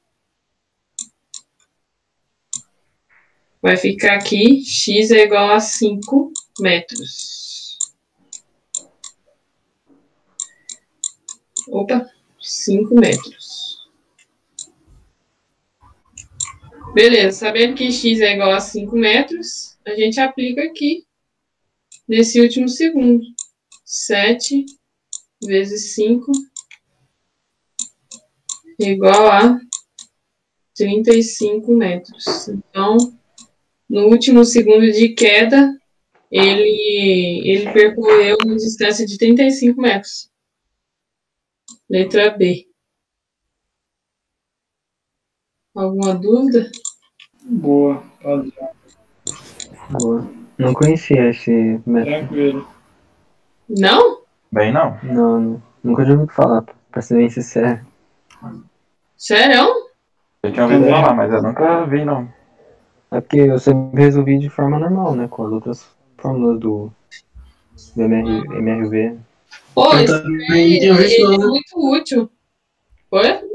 Vai ficar aqui, x é igual a 5 metros. Opa, 5 metros. Beleza, sabendo que x é igual a 5 metros, a gente aplica aqui nesse último segundo. 7 vezes 5 igual a 35 metros. Então, no último segundo de queda, ele, ele percorreu uma distância de 35 metros. Letra B. Alguma dúvida? Boa, padrão. Boa. Não conhecia esse método. Tranquilo. Não? Bem, não. Não, não. Nunca tinha ouvido falar, pra ser bem sincero. Sério? Eu tinha ouvido falar, mas eu nunca vi, não. É porque eu sempre resolvi de forma normal, né? Com as outras fórmulas do, do MR, MRV. Pô, esse visto, ele é não. muito útil. Foi?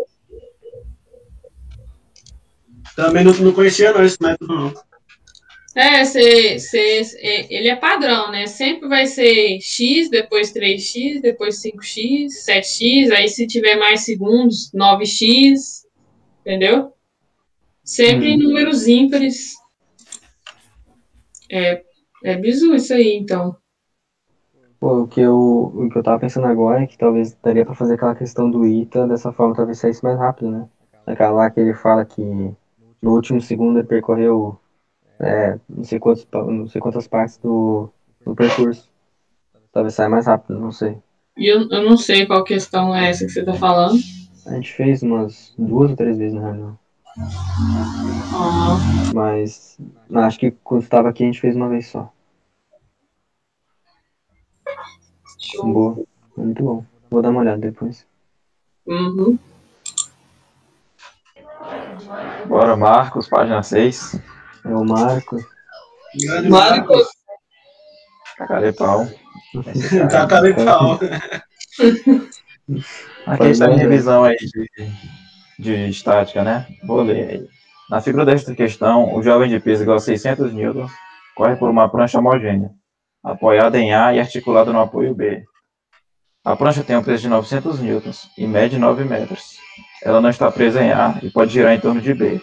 Também não, não conhecia não esse método, não. É, cê, cê, é, ele é padrão, né? Sempre vai ser x, depois 3x, depois 5x, 7x, aí se tiver mais segundos, 9x, entendeu? Sempre em números ímpares. É, é bizu isso aí, então. Pô, o que, eu, o que eu tava pensando agora é que talvez daria pra fazer aquela questão do ITA dessa forma, talvez saísse mais rápido, né? Aquela lá que ele fala que no último segundo ele percorreu é, não, sei quantos, não sei quantas partes do, do percurso. Talvez saia mais rápido, não sei. E eu, eu não sei qual questão é essa que você tá falando. A gente fez umas duas ou três vezes na reunião. Ah, Mas acho que quando estava aqui a gente fez uma vez só. show. Boa. Muito bom. Vou dar uma olhada depois. Uhum. Bora, Marcos, página 6. É o Marcos. Marcos. Cacarei pau. Tá cara de pau. Aqui está a revisão aí de, de estática, né? Vou ler aí. Na figura desta questão, o jovem de peso igual a 600 N corre por uma prancha homogênea, apoiada em A e articulada no apoio B. A prancha tem um peso de 900 N e mede 9 metros. Ela não está presa em A e pode girar em torno de B.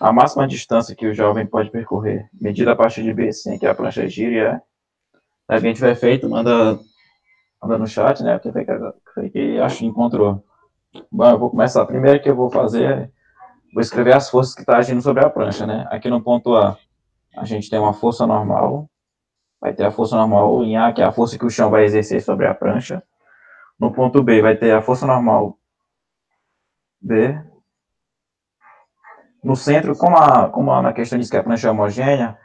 A máxima distância que o jovem pode percorrer, medida a partir de B sem que a prancha gire, é. Se alguém tiver feito, manda manda no chat, né? Porque foi que, acho que encontrou. Bom, eu vou começar. Primeiro que eu vou fazer, vou escrever as forças que estão agindo sobre a prancha, né? Aqui no ponto A, a gente tem uma força normal. Vai ter a força normal em A, que é a força que o chão vai exercer sobre a prancha. No ponto B, vai ter a força normal B. No centro, como, a, como a, na questão diz que a prancha é homogênea,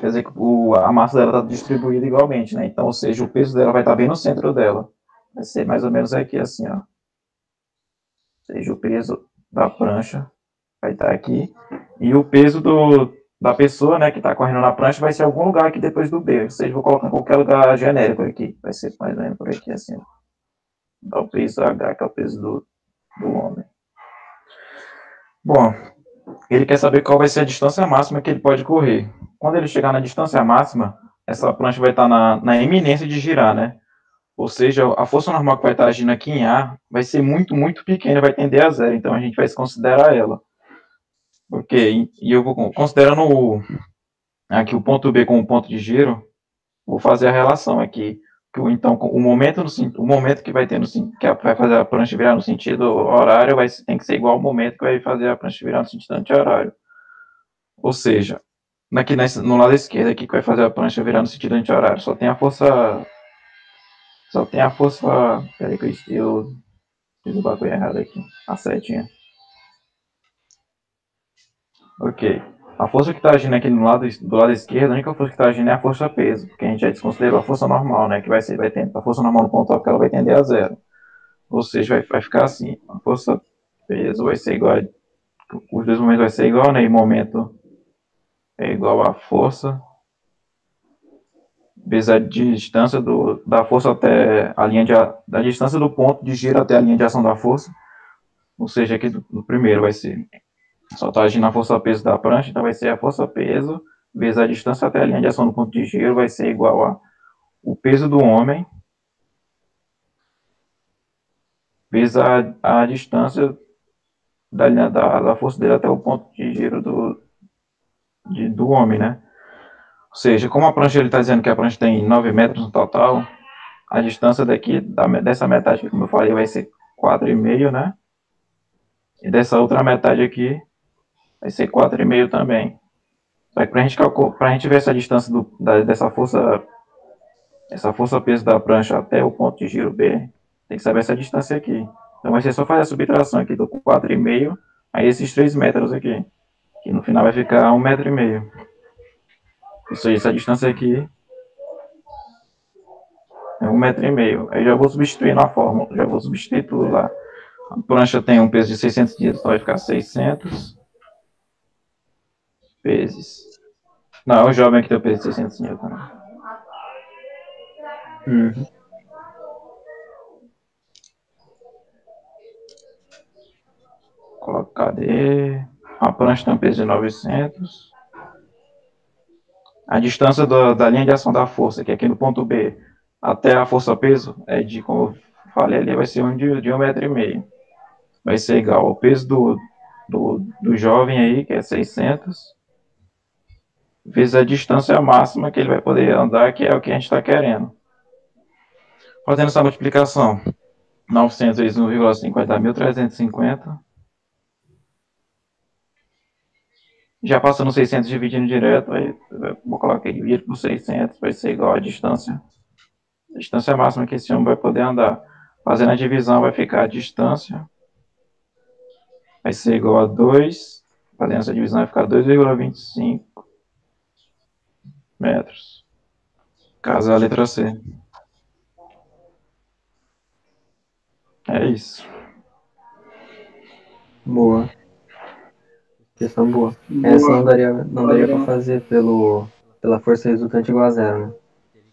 quer dizer que o, a massa dela está distribuída igualmente, né? Então, ou seja, o peso dela vai estar bem no centro dela. Vai ser mais ou menos aqui, assim, ó. Ou seja, o peso da prancha vai estar aqui. E o peso do, da pessoa, né, que está correndo na prancha vai ser algum lugar aqui depois do B. Ou seja, vou colocar em qualquer lugar genérico aqui. Vai ser mais ou menos por aqui, assim. Dá o peso H, que é o peso do, do homem. Bom, ele quer saber qual vai ser a distância máxima que ele pode correr. Quando ele chegar na distância máxima, essa prancha vai estar na, na iminência de girar, né? Ou seja, a força normal que vai estar agindo aqui em A vai ser muito, muito pequena, vai tender a zero. Então a gente vai considerar ela. Ok, e eu vou con- considerando o, aqui o ponto B como ponto de giro, vou fazer a relação aqui. Então, o momento, no, o momento que vai ter no que vai fazer a prancha virar no sentido horário vai, tem que ser igual ao momento que vai fazer a prancha virar no sentido anti-horário. Ou seja, aqui no lado esquerdo aqui que vai fazer a prancha virar no sentido anti-horário, só tem a força. Só tem a força. Peraí que eu fiz o bagulho errado aqui. A setinha. Ok. A força que está agindo aqui no lado, do lado esquerdo, a única força que está agindo é a força peso, porque a gente já desconsiderou a força normal, né? Que vai ser, vai ter, a força normal no ponto A, que ela vai tender a zero. Ou seja, vai, vai ficar assim. A força peso vai ser igual. a- Os dois momentos vai ser igual, né? E momento é igual a força vezes a distância do, da força até a linha de da distância do ponto de giro até a linha de ação da força. Ou seja, aqui do, do primeiro vai ser só está agindo a força peso da prancha, então vai ser a força peso vezes a distância até a linha de ação do ponto de giro vai ser igual a o peso do homem vezes a, a distância da linha da, da força dele até o ponto de giro do, de, do homem, né? Ou seja, como a prancha ele está dizendo que a prancha tem 9 metros no total, a distância daqui, da, dessa metade, como eu falei, vai ser 4,5, né? E dessa outra metade aqui vai ser 4,5 também. Só que para gente a gente ver essa distância do, da, dessa força, essa força peso da prancha até o ponto de giro B, tem que saber essa distância aqui. Então vai ser só fazer a subtração aqui do 4,5 a esses 3 metros aqui. Que no final vai ficar 1,5 metro. E meio. Isso aí, essa distância aqui é 1,5 metro. E meio. Aí já vou substituir na fórmula, já vou substituir tudo lá. A prancha tem um peso de 600 quilos, então vai ficar 600 vezes. Não, é o jovem que tem o peso de 600 newton. Né? Uhum. Coloca, cadê? A prancha tem um peso de 900. A distância do, da linha de ação da força, que é aqui no ponto B, até a força-peso, é de, como eu falei ali, vai ser um de, de um metro e meio. Vai ser igual ao peso do, do, do jovem aí, que é 600, vezes a distância máxima que ele vai poder andar, que é o que a gente está querendo. Fazendo essa multiplicação, 900 vezes 1,5 vai dar 1.350. Já passando 600 dividindo direto, aí vou colocar aqui, dividir por 600, vai ser igual a distância. A distância máxima que esse homem vai poder andar. Fazendo a divisão, vai ficar a distância. Vai ser igual a 2. Fazendo essa divisão, vai ficar 2,25 metros. Caso a letra C. É isso. Boa. Questão boa. Essa não daria, não daria pra fazer pelo, pela força resultante igual a zero, né?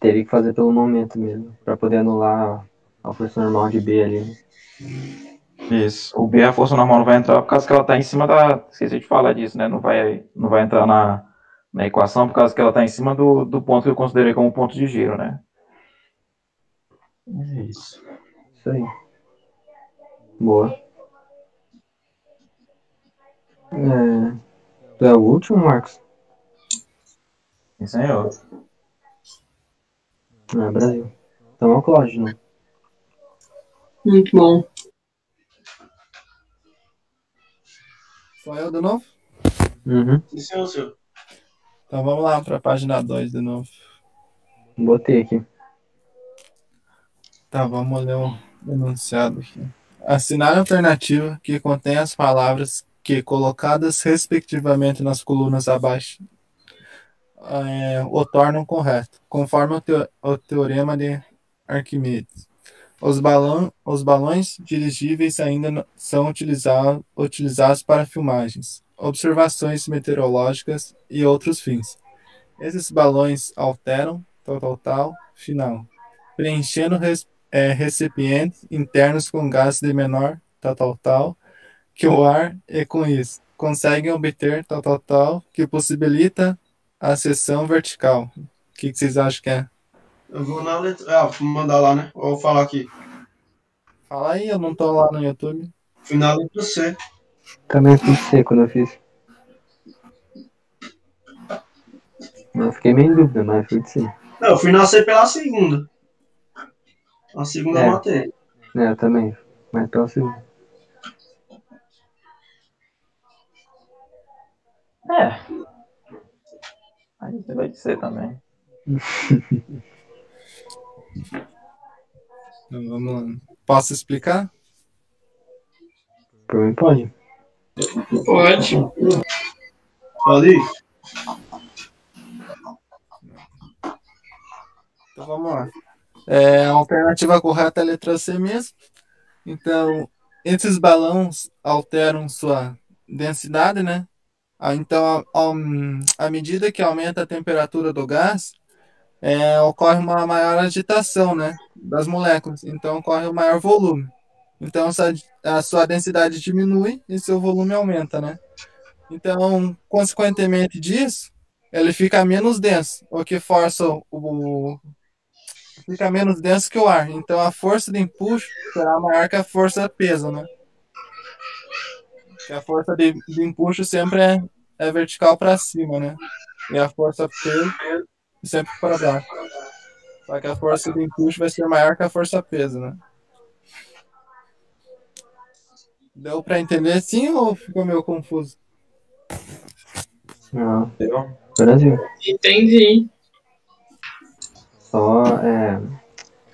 Teria que fazer pelo momento mesmo, pra poder anular a força normal de B ali. Né? Isso. O B, a força normal não vai entrar por causa que ela tá em cima da. Esqueci de falar disso, né? Não vai, não vai entrar na, na equação por causa que ela tá em cima do, do ponto que eu considerei como ponto de giro, né? É isso. Isso aí. Boa. É... Tu é o último, Marcos? Sim, senhor. Ah, Brasil. Então é o Cláudio, não? Muito bom. Só eu de novo? Uhum. Sim, senhor, senhor. Então vamos lá para a página 2 de novo. Botei aqui. Tá, vamos ler o enunciado aqui. Assinar a alternativa que contém as palavras que, colocadas respectivamente nas colunas abaixo, é, o tornam correto, conforme o, teo, o teorema de Arquimedes. Os, balão, os balões dirigíveis ainda são utilizados, utilizados para filmagens, observações meteorológicas e outros fins. Esses balões alteram, tal, tal, tal, final, preenchendo res, é, recipientes internos com gases de menor, tal, tal, tal, que o ar e com isso conseguem obter tal, tal, tal, que possibilita a seção vertical. O que, que vocês acham que é? Eu vou na letra. Ah, vou mandar lá, né? Ou falar aqui. Fala aí, eu não tô lá no YouTube. Final letra C. Também fui C quando eu fiz. Não fiquei meio em dúvida, mas fui de C. Não, eu fui na C pela segunda. A segunda É. matéria. É, eu também. Mas pela segunda. É. Aí você vai dizer também. (laughs) Então vamos lá. Posso explicar? Por mim pode. Pode. Ir? Então vamos lá. É, a alternativa correta é a letra C mesmo. Então, esses balões alteram sua densidade, né? Ah, Então, à medida que aumenta a temperatura do gás, é, ocorre uma maior agitação, né, das moléculas. Então, ocorre um maior volume. Então, a sua densidade diminui e seu volume aumenta, né? Então, consequentemente disso, ele fica menos denso, o que força o, fica menos denso que o ar. Então a força de empuxo será maior que a força peso, né? Que a força de, de empuxo sempre é, é vertical para cima, né? E a força P sempre para baixo. Só que a força de empuxo vai ser maior que a força peso, né? Deu para entender sim ou ficou meio confuso? Não. Entendeu? Brasil. Entendi. Só, é,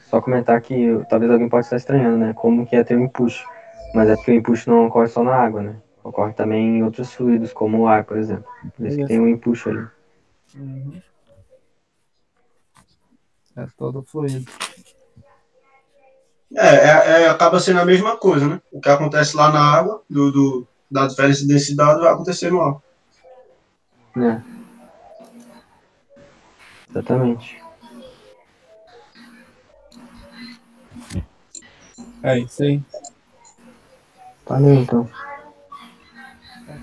só comentar que talvez alguém possa estar estranhando, né? Como que é ter um empuxo. Mas é porque o empuxo não ocorre só na água, né? Ocorre também em outros fluidos, como o ar, por exemplo. Por isso que tem um empuxo ali. Uhum. É todo fluido. É, é, é, acaba sendo a mesma coisa, né? O que acontece lá na água, do, do, da diferença de densidade, vai acontecer no ar. É. Exatamente. É isso aí. Valeu, então.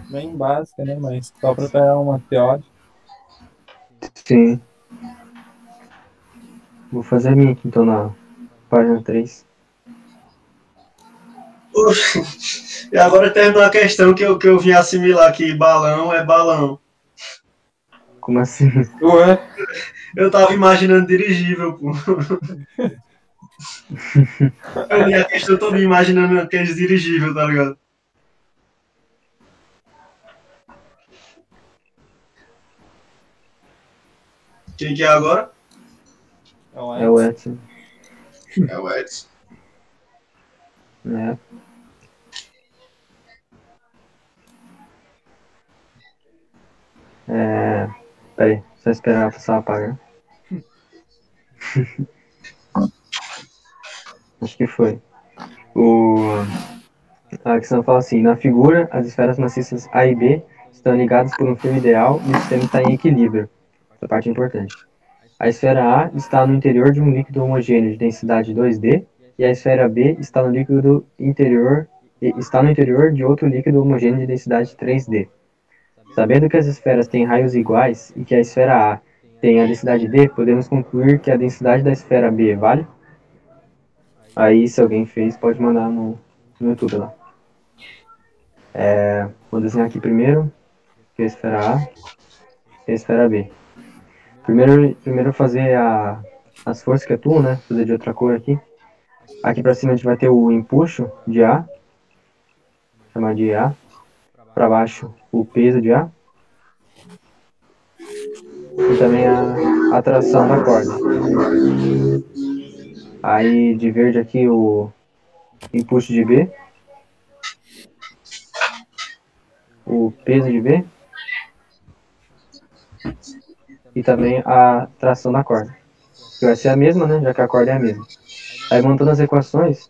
Bem básica, né? Mas só para pegar uma teórica. Sim. Vou fazer a minha aqui, então, na página 3. (laughs) E agora terminou a questão que eu, que eu vim assimilar que balão é balão. Como assim? Ué? Eu tava imaginando dirigível, pô. Eu li a questão toda imaginando aqueles dirigível, tá ligado? Quem que é agora? É o Edson. É o Edson. É. É. Peraí, só esperar passar a apagar. (laughs) Acho que foi. O. A questão fala assim: na figura, as esferas maciças A e B estão ligadas por um fio ideal e o sistema está em equilíbrio. Essa parte é importante. A esfera A está no interior de um líquido homogêneo de densidade 2D e a esfera B está no líquido interior está no interior de outro líquido homogêneo de densidade 3D. Sabendo que as esferas têm raios iguais e que a esfera A tem a densidade D, podemos concluir que a densidade da esfera B vale? Aí, se alguém fez, pode mandar no, no YouTube lá. É, vou desenhar aqui primeiro, é a esfera A e a esfera B. Primeiro, primeiro fazer a, as forças que atuam, né? Fazer de outra cor aqui. Aqui para cima a gente vai ter o empuxo de A, chamar de A. Para baixo o peso de A. E também a atração da corda. Aí de verde aqui o empuxo de B. O peso de B. E também a tração da corda. Que vai ser a mesma, né? Já que a corda é a mesma. Aí montando as equações,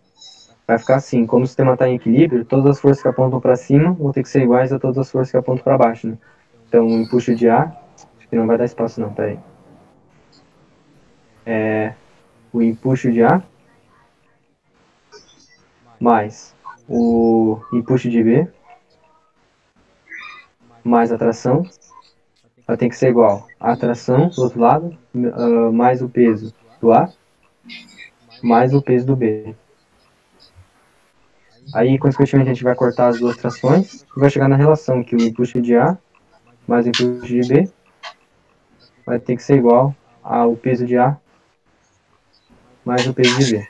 vai ficar assim, como o sistema está em equilíbrio, todas as forças que apontam para cima vão ter que ser iguais a todas as forças que apontam para baixo, né? Então, o empuxo de A, acho que não vai dar espaço não, peraí. É, o empuxo de A, mais o empuxo de B, mais a tração, vai ter que ser igual a atração do outro lado, uh, mais o peso do A, mais o peso do B. Aí, consequentemente, a gente vai cortar as duas trações e vai chegar na relação que o empuxo de A mais o empuxo de B vai ter que ser igual ao peso de A mais o peso de B.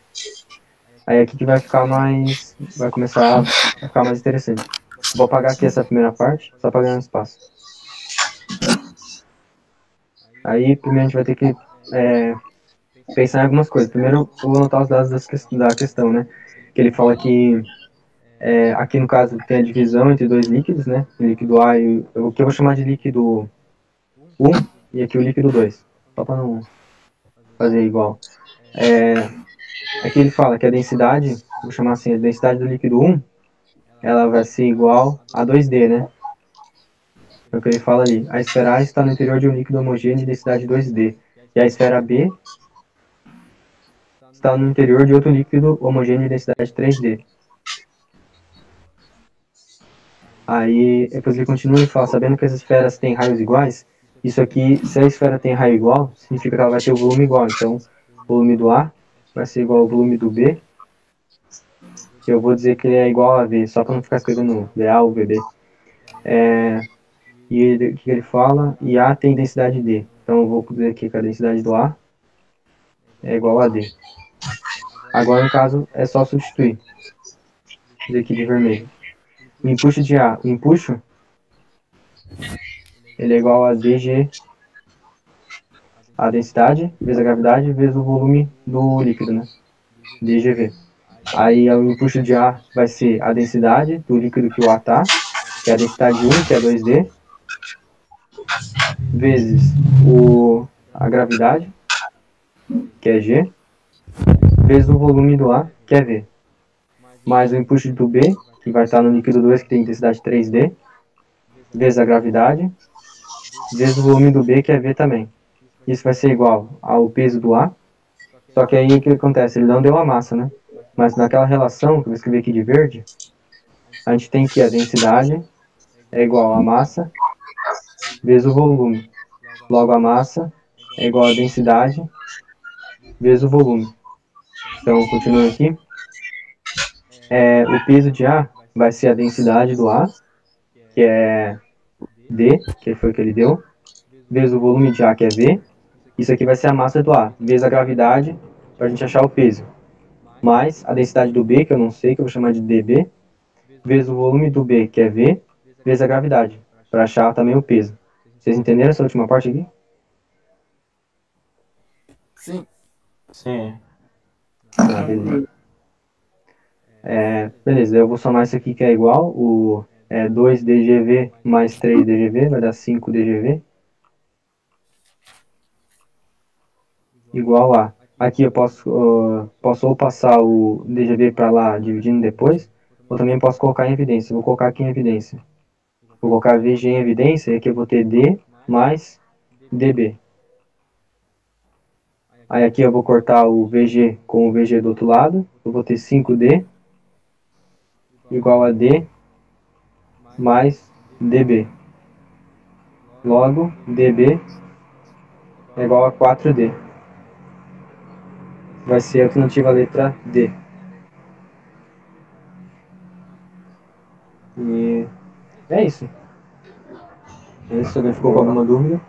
Aí aqui que vai ficar mais... vai começar a ficar mais interessante. Vou apagar aqui essa primeira parte, só para ganhar espaço. Aí, primeiro a gente vai ter que é, pensar em algumas coisas. Primeiro, vou anotar os dados da questão, né? Que ele fala que é, aqui no caso tem a divisão entre dois líquidos, né? O líquido A e o que eu vou chamar de líquido 1 e aqui o líquido 2. Só para não fazer igual. É, aqui ele fala que a densidade, vou chamar assim, a densidade do líquido 1, ela vai ser igual a 2D, né? É o que ele fala ali. A esfera A está no interior de um líquido homogêneo de densidade 2D. E a esfera B está no interior de outro líquido homogêneo de densidade 3D. Aí, depois ele continua e fala, sabendo que as esferas têm raios iguais, isso aqui, se a esfera tem raio igual, significa que ela vai ter o volume igual. Então, o volume do A vai ser igual ao volume do B, eu vou dizer que ele é igual a V, só para não ficar escrevendo VA ou VB. É, e ele, o que ele fala? E A tem densidade D. Então eu vou dizer aqui que a densidade do A é igual a D. Agora, no caso, é só substituir. Vou dizer aqui de vermelho. O empuxo de A, o empuxo, ele é igual a DG, a densidade, vezes a gravidade, vezes o volume do líquido, né? DGV. Aí o empuxo de A vai ser a densidade do líquido que o A tá, que é a densidade 1, que é 2D, vezes o, a gravidade, que é G, vezes o volume do A, que é V, mais o empuxo do B, que vai estar no líquido 2, que tem intensidade 3D, vezes a gravidade, vezes o volume do B, que é V também. Isso vai ser igual ao peso do A, só que aí o que acontece? Ele não deu a massa, né? Mas naquela relação, que eu vou escrever aqui de verde, a gente tem que a densidade é igual a massa vezes o volume. Logo, a massa é igual a densidade vezes o volume. Então, continuando aqui. É, o peso de A vai ser a densidade do A, que é D, que foi o que ele deu, vezes o volume de A, que é V. Isso aqui vai ser a massa do A, vezes a gravidade, para a gente achar o peso. Mais a densidade do B, que eu não sei, que eu vou chamar de dB, vezes o volume do B, que é V, vezes a gravidade, para achar também o peso. Vocês entenderam essa última parte aqui? Sim. Sim. Ah, beleza. É, beleza, eu vou somar isso aqui que é igual, o é, 2dGV mais 3dGV, vai dar 5dGV. Igual a. Aqui eu posso, uh, posso ou passar o dGV para lá dividindo depois, ou também posso colocar em evidência. Vou colocar aqui em evidência. Vou colocar VG em evidência, e aqui eu vou ter D mais DB. Aí aqui eu vou cortar o VG com o VG do outro lado. Eu vou ter 5D igual a D mais DB. Logo, DB é igual a 4D. Vai ser a alternativa letra D. E é isso. É isso, alguém ficou com alguma dúvida.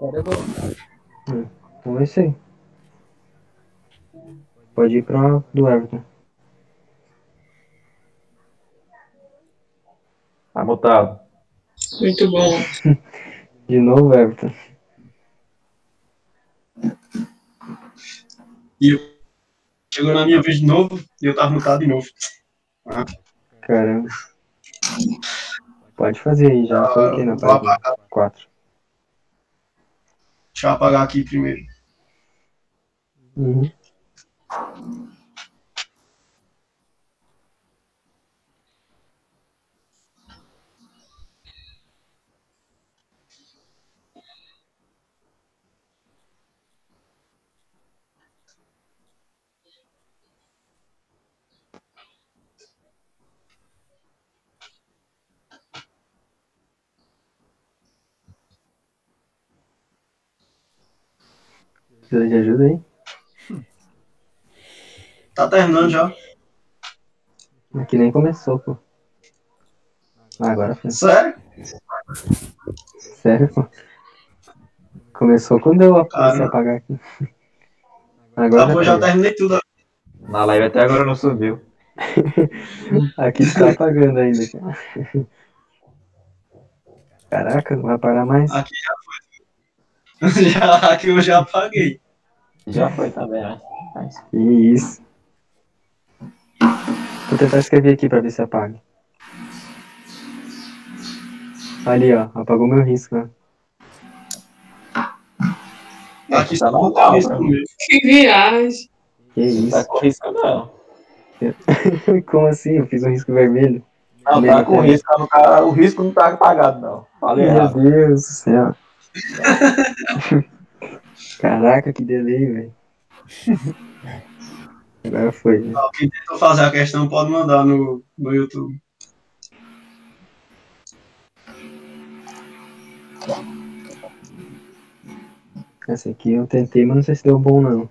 Agora eu vou. Então é isso aí. Pode ir para do Everton. Tá mutado. Muito bom. (laughs) De novo, Everton. E eu, chegou na minha vez de novo e eu tava mutado de novo. Caramba. Pode fazer aí, já coloquei na Vou página apagar. 4. Deixa eu apagar aqui primeiro. Uhum. Precisa de ajuda aí? (laughs) Tá terminando já. Aqui nem começou, pô. Agora foi. Sério? Sério, pô. Começou quando eu comecei a apagar aqui. Agora Tá já já terminei tudo. Na live até agora não subiu. (laughs) Aqui tá apagando ainda. cara. (laughs) Caraca, não vai parar mais? Aqui já foi. (laughs) Já, aqui eu já apaguei. Já foi também, né? Que isso. Vou tentar escrever aqui pra ver se apaga. Ali, ó. Apagou meu risco, né? Aqui Tá só normal, botar isso né? comigo. Que viagem. Que Não tá isso. com risco, não. (laughs) Como assim? Eu fiz um risco vermelho. Não, tá com risco. tá- o risco não tá apagado, não. Falei Meu errado. Deus do céu. Caraca, que delay, velho. Agora foi. né? Quem tentou fazer a questão pode mandar no, no YouTube. Essa aqui eu tentei, mas não sei se deu bom não.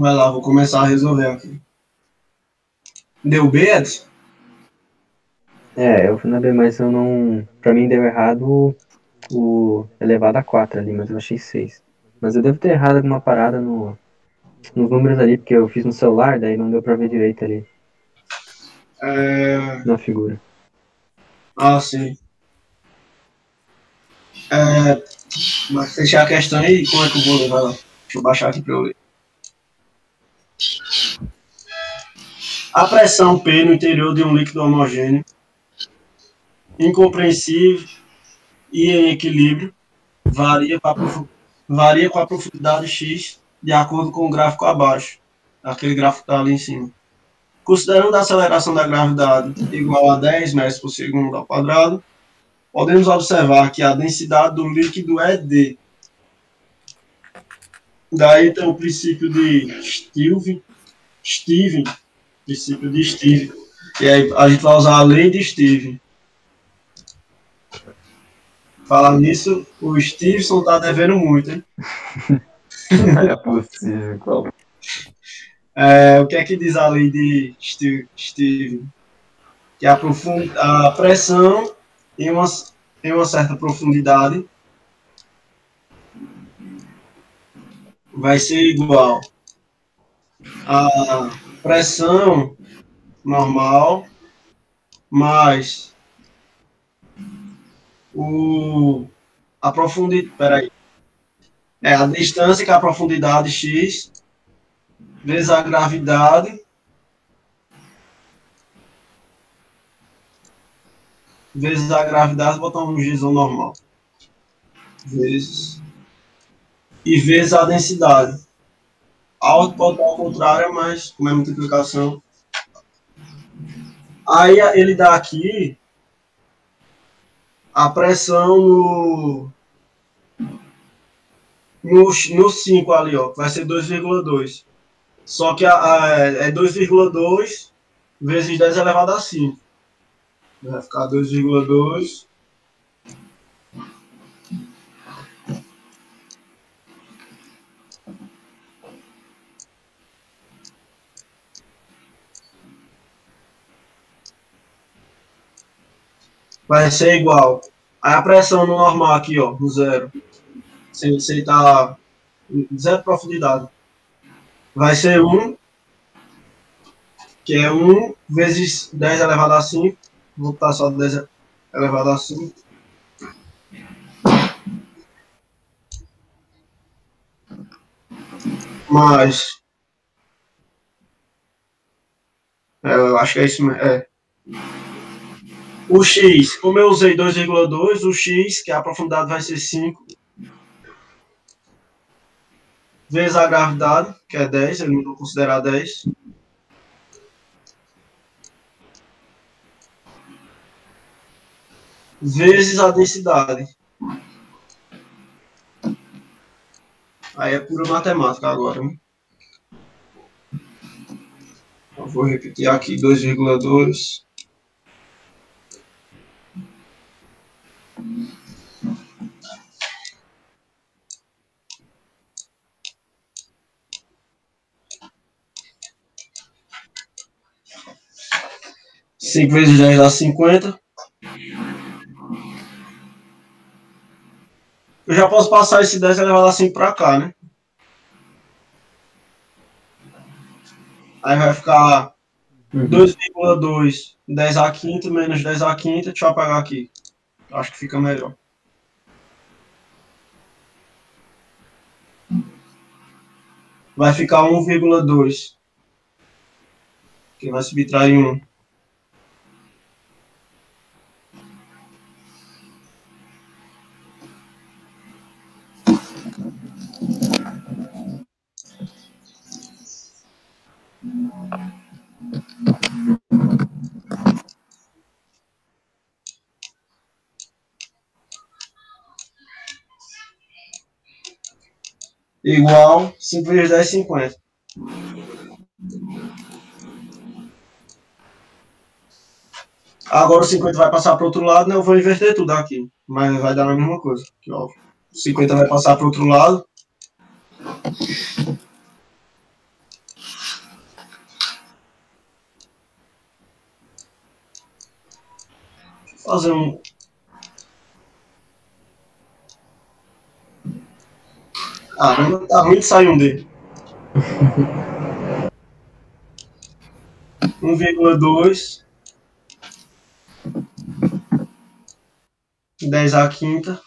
Vai lá, vou começar a resolver aqui. Deu B, Edson? É, eu fui na B, mas eu não. Pra mim deu errado o- o elevado a 4 ali, mas eu achei 6. Mas eu devo ter errado alguma parada no, nos números ali, porque eu fiz no celular, daí não deu pra ver direito ali É... na figura. Ah, sim. É... Mas fechar a questão aí, como é que eu vou ler? Vai lá. Deixa eu baixar aqui pra eu ler. A pressão P no interior de um líquido homogêneo, incompreensível e em equilíbrio, varia com a, profundidade X de acordo com o gráfico abaixo, aquele gráfico que está ali em cima. Considerando a aceleração da gravidade igual a 10 metros por segundo ao quadrado, podemos observar que a densidade do líquido é D. Daí tem o princípio de Steve, Steve, princípio de Steve. E aí a gente vai usar a lei de Steve. Falando nisso, o Stevenson tá devendo muito, hein? (laughs) É possível. Qual? É, o que é que diz a lei de Steve? Steve? Que a, profund... a pressão em uma, em uma certa profundidade vai ser igual a pressão normal mais o a profundidade, peraí, é a distância que é a profundidade x vezes a gravidade vezes a gravidade, botar um gizão normal. Vezes. E vezes a densidade. Alto pode estar ao contrário, mas como é multiplicação. Aí ele dá aqui a pressão no. No, no 5 ali, ó, vai ser 2,2. Só que a, a, é 2,2 vezes 10 elevado a 5. Vai ficar 2,2. Vai ser igual. A pressão no normal aqui, ó, no zero. Se você tá zero profundidade. Vai ser 1, que é 1 vezes 10 elevado a 5 vou botar só 10 elevado a 5. Mais. É, eu acho que é isso mesmo. É. O x, como eu usei 2,2, o x, que a profundidade vai ser 5, vezes a gravidade, que é 10, ele não vou considerar 10. vezes a densidade. Aí é pura matemática agora, né? Eu vou repetir aqui 2,2. Cinco vezes dez dá cinquenta. Eu já posso passar esse 10 elevado a 5 para cá, né? Aí vai ficar 2,2 10 a quinta menos 10 a quinta. Deixa eu apagar aqui. Acho que fica melhor. Vai ficar 1,2. Que vai subtrair 1. Igual 5 vezes 10, 50. Agora o 50 vai passar para o outro lado, né? Eu vou inverter tudo aqui. Mas vai dar a mesma coisa. Aqui, ó. O 50 vai passar para o outro lado. fazer um. Ah, tá ruim de sair um dele. 1,2 10 a quinta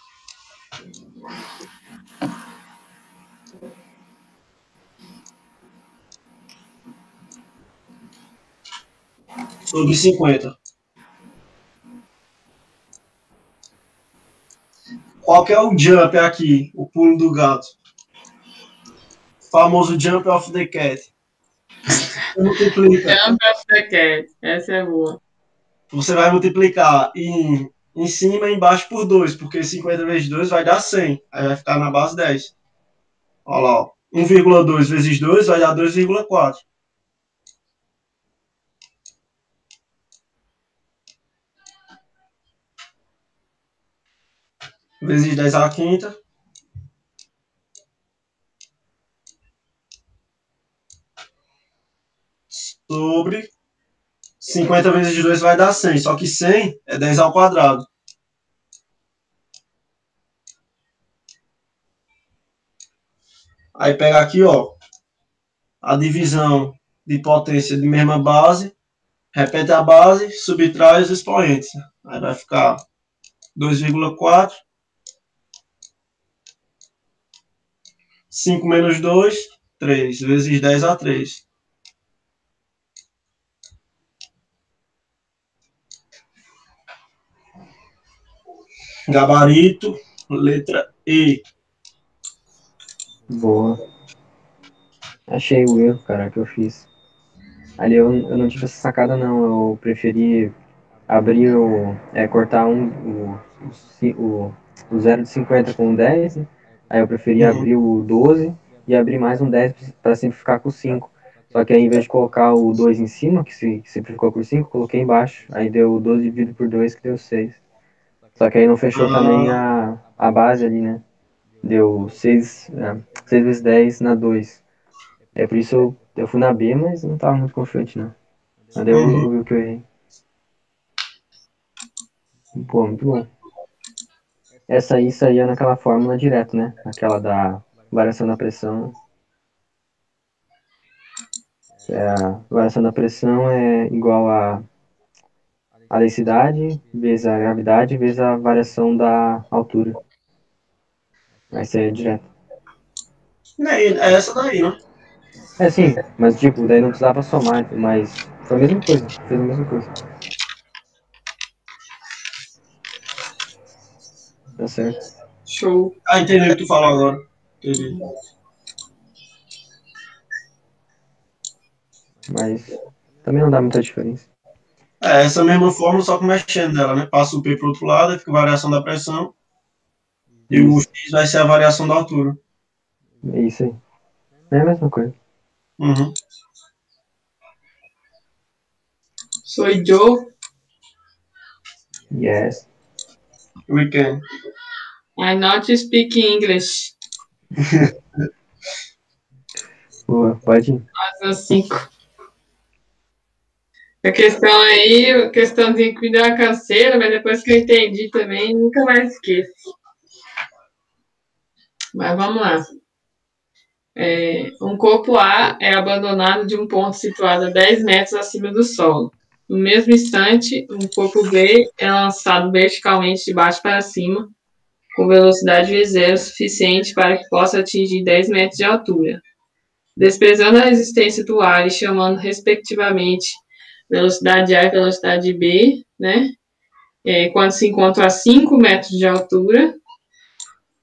sobre cinquenta Qual que é o jump aqui? O pulo do gato. Famoso jump of the cat. Multiplica. (laughs) Jump of the cat. Essa é boa. Você vai multiplicar em, em cima e embaixo por 2, porque 50 vezes 2 vai dar 100. Aí vai ficar na base 10. Olha lá, 1,2 vezes 2 vai dar 2,4. vezes 10 à quinta. Sobre 50 vezes 2 vai dar 100, só que 100 é 10 ao quadrado. Aí pega aqui, ó, a divisão de potência de mesma base, repete a base, subtrai os expoentes. Aí vai ficar 2,4 5 menos 2, 3, vezes 10 a 3. Gabarito, letra E. Boa. Achei o erro, cara, que eu fiz. Ali eu, eu não tive essa sacada, não. Eu preferi abrir o. É, cortar um, o, o, o 0 de 50 com 10, né? Aí eu preferi uhum. abrir o 12 e abrir mais um 10 para simplificar com o 5. Só que aí, ao invés de colocar o 2 em cima, que, se, que simplificou por 5, coloquei embaixo. Aí deu 12 dividido por 2, que deu 6. Só que aí não fechou uhum. também a, a base ali, né? Deu 6, é, 6 vezes 10 na 2. É por isso eu, eu fui na B, mas não estava muito confiante, não. Mas daí eu, eu vi o que eu errei. Pô, muito bom. Essa aí saía naquela fórmula direto, né? Aquela da variação da pressão. É, a variação da pressão é igual a a densidade vezes a gravidade vezes a variação da altura. Vai ser direto. É, é essa daí, né? É sim, mas tipo, daí não precisava somar, mas foi a mesma coisa, fez a mesma coisa. Tá certo. Show. Ah, entendi o que tu falou agora. Entendi. Mas também não dá muita diferença. É, essa mesma fórmula, só que mexendo nela, né? Passa o P para o outro lado, fica a variação da pressão. E o X vai ser a variação da altura. É isso aí. É a mesma coisa. Uhum. Sou Joe. Yes. We can. I not speak English. (laughs) Boa, pode ir. Nossa, cinco. A questão aí, a questão de uma canseira, mas depois que eu entendi também, nunca mais esqueço. Mas vamos lá. É, um corpo A é abandonado de um ponto situado a 10 metros acima do solo. No mesmo instante, um corpo B é lançado verticalmente de baixo para cima, com velocidade V zero suficiente para que possa atingir 10 metros de altura. Desprezando a resistência do ar e chamando, respectivamente, velocidade A e velocidade B, né? É, quando se encontra a 5 metros de altura,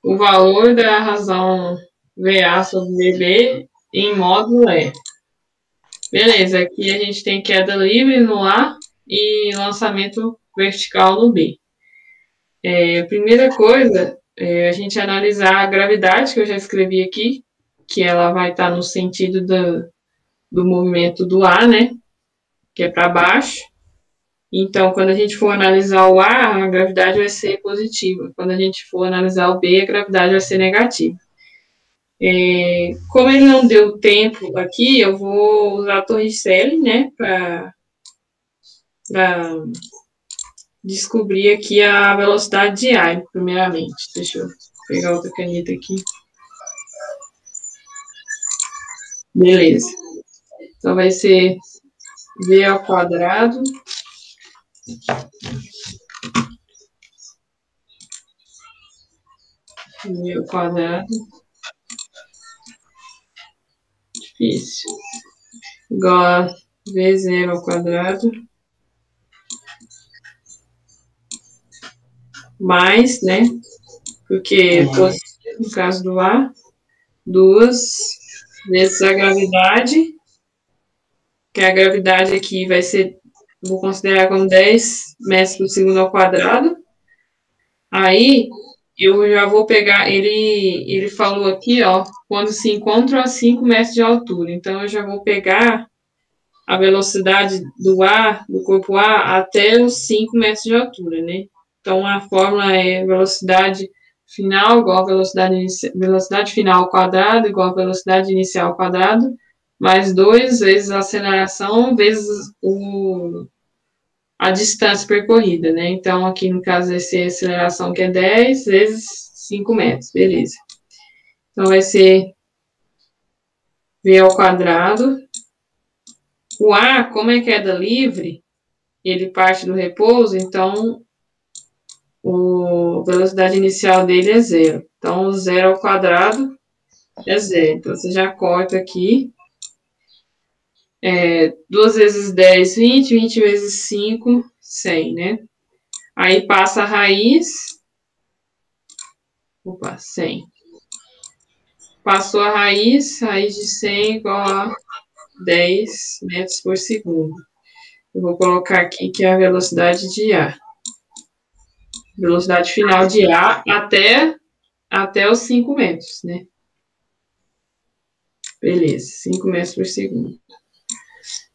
o valor da razão VA sobre VB em módulo é Beleza, aqui a gente tem queda livre no A e lançamento vertical no B. É, a primeira coisa é a gente analisar a gravidade, que eu já escrevi aqui, que ela vai estar no sentido do, do movimento do A, né? Que é para baixo. Então, quando a gente for analisar o A, a gravidade vai ser positiva. Quando a gente for analisar o B, a gravidade vai ser negativa. É, como ele não deu tempo aqui, eu vou usar a Torricelli, né, para descobrir aqui a velocidade de ar, primeiramente. Deixa eu pegar outra caneta aqui. Beleza. Então, vai ser V ao quadrado. V ao quadrado. Difícil. Igual a V zero ao quadrado. Mais, né? Porque no caso do A, duas vezes a gravidade, que a gravidade aqui vai ser, vou considerar como 10 metros por segundo ao quadrado. Aí, eu já vou pegar, ele, ele falou aqui, ó, quando se encontra a 5 metros de altura. Então, eu já vou pegar a velocidade do ar, do corpo A, até os 5 metros de altura, né? Então, a fórmula é velocidade final igual a velocidade, velocidade final ao quadrado igual a velocidade inicial ao quadrado, mais 2 vezes a aceleração vezes o, a distância percorrida, né? Então, aqui no caso, vai ser a aceleração que é 10 vezes 5 metros, beleza. Então, vai ser V ao quadrado. O A, como é queda livre, ele parte do repouso, então a velocidade inicial dele é zero. Então, zero ao quadrado é zero. Então, você já corta aqui. É, 2 vezes 10, 20, 20 vezes 5, 100, né? Aí passa a raiz. Opa, 100. Passou a raiz, raiz de 100 igual a 10 metros por segundo. Eu vou colocar aqui que é a velocidade de ar velocidade final de A até, até os 5 metros, né? Beleza, 5 metros por segundo.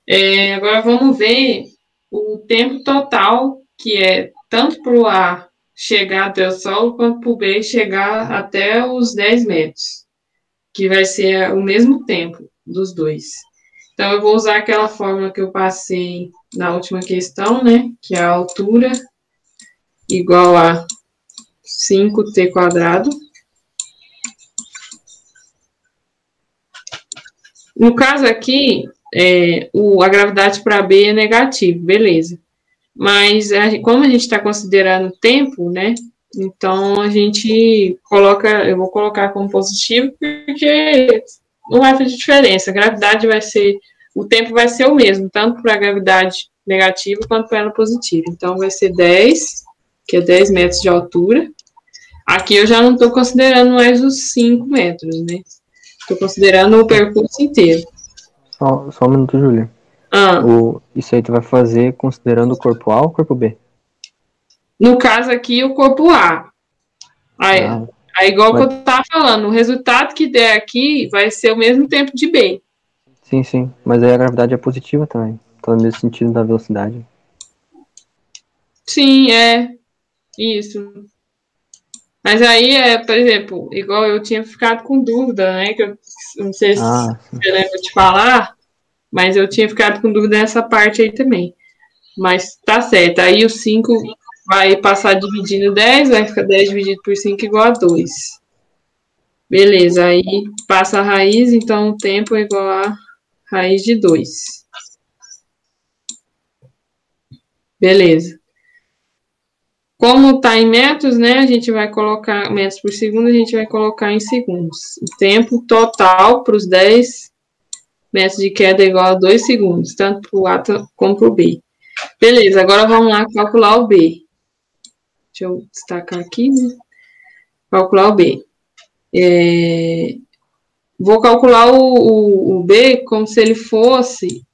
É, agora vamos ver o tempo total, que é tanto para o A chegar até o solo, quanto para o B chegar até os 10 metros, que vai ser o mesmo tempo dos dois. Então, eu vou usar aquela fórmula que eu passei na última questão, né? Que é a altura igual a 5t quadrado. No caso aqui, é, o, a gravidade para B é negativo, beleza. Mas a, como a gente está considerando tempo, né? Então a gente coloca, eu vou colocar como positivo, porque não vai fazer diferença. A gravidade vai ser, o tempo vai ser o mesmo, tanto para a gravidade negativa quanto para ela positiva. Então vai ser 10 que é 10 metros de altura. Aqui eu já não estou considerando mais os 5 metros, né? Estou considerando o percurso inteiro. Só, só um minuto, Júlia. Ah. O, isso aí tu vai fazer considerando o corpo A ou o corpo B? No caso aqui, o corpo A. Aí, ah, aí igual mas... que eu estava falando, o resultado que der aqui vai ser o mesmo tempo de B. Sim, sim. Mas aí a gravidade é positiva também. Então, no mesmo sentido da velocidade. Sim, é. Isso. Mas aí, é, por exemplo, igual eu tinha ficado com dúvida, né? Que eu não sei se ah, eu lembro de falar, mas eu tinha ficado com dúvida nessa parte aí também. Mas tá certo. Aí o 5 vai passar dividindo 10, vai ficar 10 dividido por 5 igual a 2. Beleza, aí passa a raiz, então o tempo é igual a raiz de 2. Beleza. Como está em metros, né, a gente vai colocar metros por segundo, a gente vai colocar em segundos. O tempo total para os 10 metros de queda é igual a 2 segundos, tanto para o A como para o B. Beleza, agora vamos lá calcular o B. Deixa eu destacar aqui, né? Calcular o B. É, vou calcular o, o, o, B como se ele fosse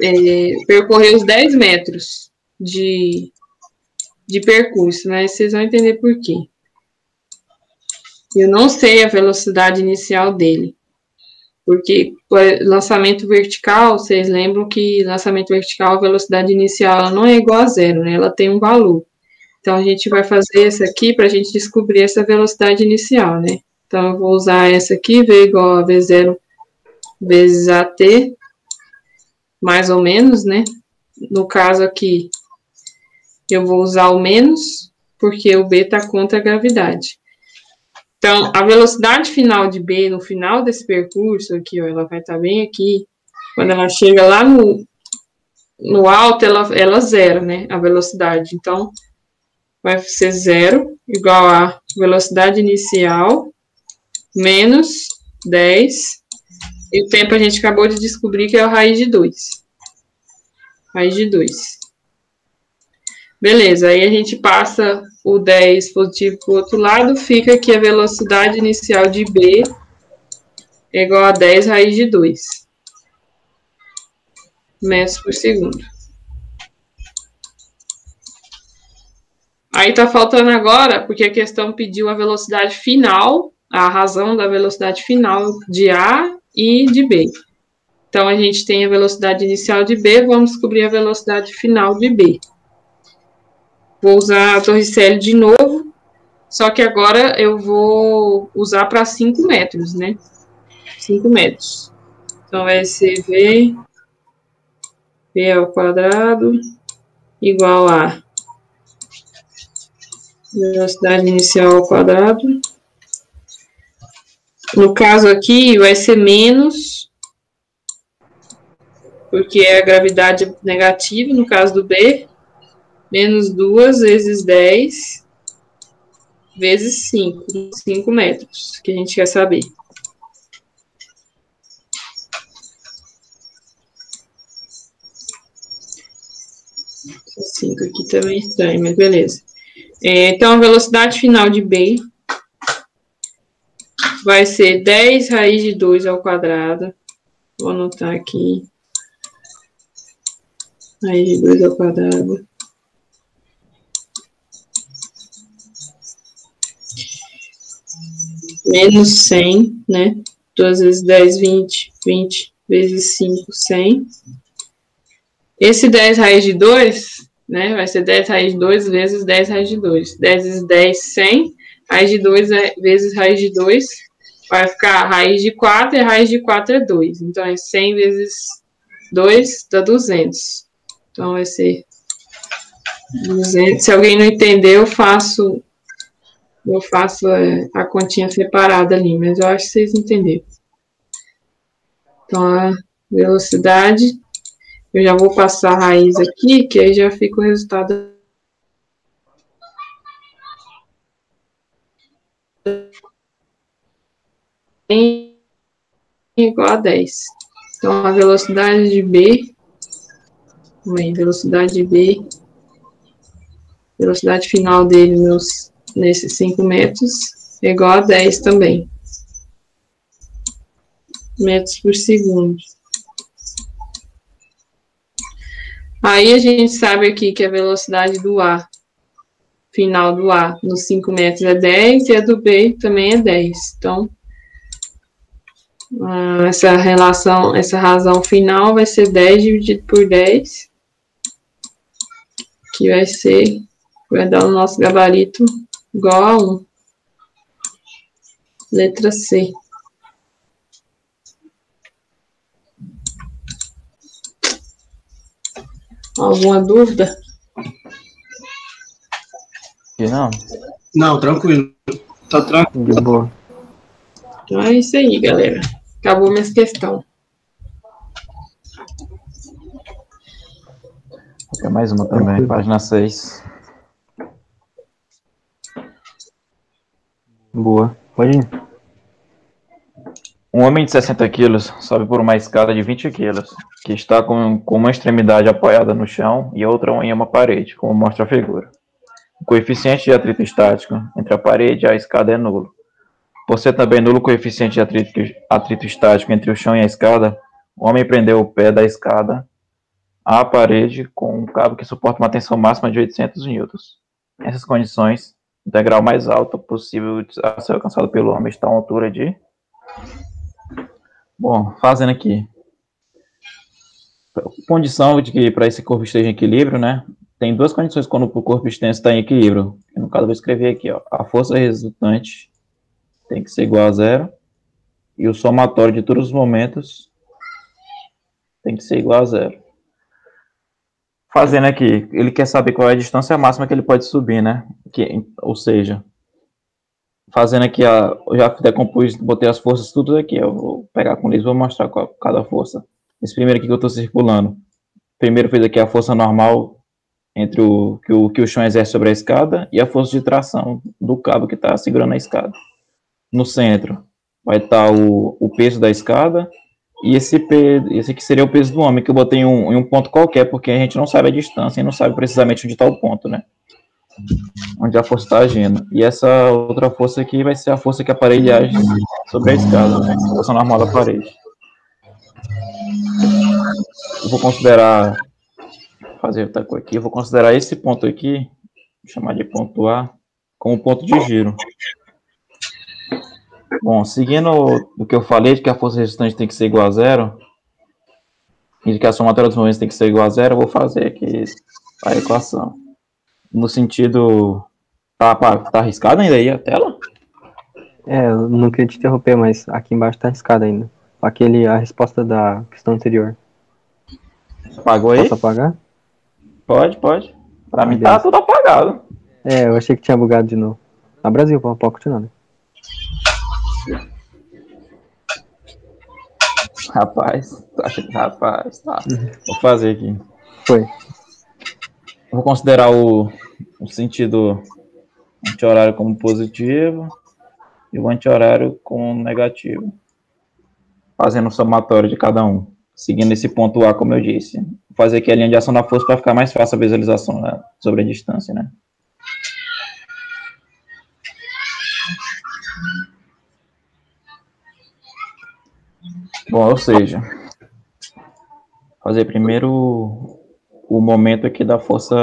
é, percorrer os 10 metros de, de percurso, né? Vocês vão entender por quê. Eu não sei a velocidade inicial dele. Porque lançamento vertical, vocês lembram que lançamento vertical, a velocidade inicial não é igual a zero, né? Ela tem um valor. Então, a gente vai fazer essa aqui para a gente descobrir essa velocidade inicial, né? Então, eu vou usar essa aqui, V igual a V0 vezes AT, mais ou menos, né? No caso aqui, eu vou usar o menos, porque o B está contra a gravidade. Então, a velocidade final de B, no final desse percurso aqui, ó, ela vai estar tá bem aqui. Quando ela chega lá no, no alto, ela, ela zero, né? A velocidade. Então, vai ser zero, igual a velocidade inicial, menos 10. E o tempo a gente acabou de descobrir que é a raiz de 2. Raiz de 2. Beleza, aí a gente passa o 10 positivo para o outro lado, fica que a velocidade inicial de B é igual a 10 raiz de 2 metros por segundo. Aí tá faltando agora, porque a questão pediu a velocidade final, a razão da velocidade final de A e de B. Então, a gente tem a velocidade inicial de B, vamos descobrir a velocidade final de B. Vou usar a torricele de novo, só que agora eu vou usar para 5 metros, né? 5 metros. Então, vai ser V, V ao quadrado, igual a velocidade inicial ao quadrado. No caso aqui, vai ser menos, porque é a gravidade negativa, no caso do B, menos 2 vezes 10 vezes 5, 5 metros, que a gente quer saber. Cinco aqui também é estranho, mas beleza. É, então, a velocidade final de B vai ser 10 raiz de 2 ao quadrado. Vou anotar aqui. Raiz de 2 ao quadrado. Menos 100, né? 2 vezes 10, 20, 20 vezes 5, 100. Esse 10 raiz de 2, né? Vai ser 10 raiz de 2 vezes 10 raiz de 2. 10 vezes 10, 100. Raiz de 2 é, vezes raiz de 2 vai ficar raiz de 4 e raiz de 4 é 2. Então, é 100 vezes 2 dá 200. Então, vai ser 200. Se alguém não entender, eu faço eu faço é, a continha separada ali, mas eu acho que vocês entenderam. Então, a velocidade, eu já vou passar a raiz aqui, que aí já fica o resultado. igual a 10. Então, a velocidade de B, aí, velocidade de B, velocidade final dele, meus nesses 5 metros é igual a 10 também. Metros por segundo. Aí a gente sabe aqui que a velocidade do A, final do A, nos 5 metros é 10 e a do B também é 10. Então, ah, essa relação, essa razão final vai ser 10 dividido por 10, que vai ser, vai dar o nosso gabarito igual a 1. Letra C. Alguma dúvida? Não. Não, tranquilo. Tá tranquilo. De boa. Então é isso aí, galera. Acabou minha questão. Tem mais uma também, página 6. Boa. Pode ir. Um homem de 60 quilos sobe por uma escada de 20 quilos, que está com, com uma extremidade apoiada no chão e outra em uma parede, como mostra a figura. O coeficiente de atrito estático entre a parede e a escada é nulo. Por ser também nulo o coeficiente de atrito, atrito estático entre o chão e a escada, o homem prendeu o pé da escada à parede com um cabo que suporta uma tensão máxima de 800 newtons. Nessas condições, degrau mais alto possível a ser alcançado pelo homem está a uma altura de. Bom, fazendo aqui. Condição de que para esse corpo esteja em equilíbrio, né? Tem duas condições quando o corpo extenso está em equilíbrio. No caso, eu vou escrever aqui, ó. A força resultante tem que ser igual a zero. E o somatório de todos os momentos tem que ser igual a zero. Fazendo aqui, ele quer saber qual é a distância máxima que ele pode subir, né? Que, ou seja, fazendo aqui, a, eu já decompus, botei as forças tudo aqui. Eu vou pegar com eles, vou mostrar qual, cada força. Esse primeiro aqui que eu estou circulando. Primeiro fez aqui a força normal entre o que, o que o chão exerce sobre a escada e a força de tração do cabo que está segurando a escada. No centro vai estar tá o, o peso da escada e esse, esse aqui seria o peso do homem, que eu botei em um, em um ponto qualquer, porque a gente não sabe a distância e não sabe precisamente onde está o ponto, né? Onde a força está agindo. E essa outra força aqui vai ser a força que a parede age sobre a escada, né? A força normal da parede. Eu vou considerar. Fazer outra coisa aqui. Eu vou considerar esse ponto aqui, vou chamar de ponto A, como ponto de giro. Bom, seguindo o que eu falei, de que a força resistente tem que ser igual a zero, e de que a somatória dos movimentos tem que ser igual a zero, eu vou fazer aqui a equação. No sentido. Tá, tá arriscado ainda aí a tela? É, eu não queria te interromper, mas aqui embaixo tá arriscado ainda. Aquele, a resposta da questão anterior. Apagou aí? Posso apagar? Pode, pode. Pra ah, mim tá tudo apagado. É, eu achei que tinha bugado de novo. Na Brasil, pode continuar, né? Rapaz, rapaz, tá. Vou fazer aqui. Foi. Vou considerar o, o sentido anti-horário como positivo e o anti-horário como negativo. Fazendo o somatório de cada um. Seguindo esse ponto A, como eu disse. Vou fazer aqui a linha de ação da força para ficar mais fácil a visualização né, sobre a distância, né? Bom, ou seja, fazer primeiro o momento aqui da força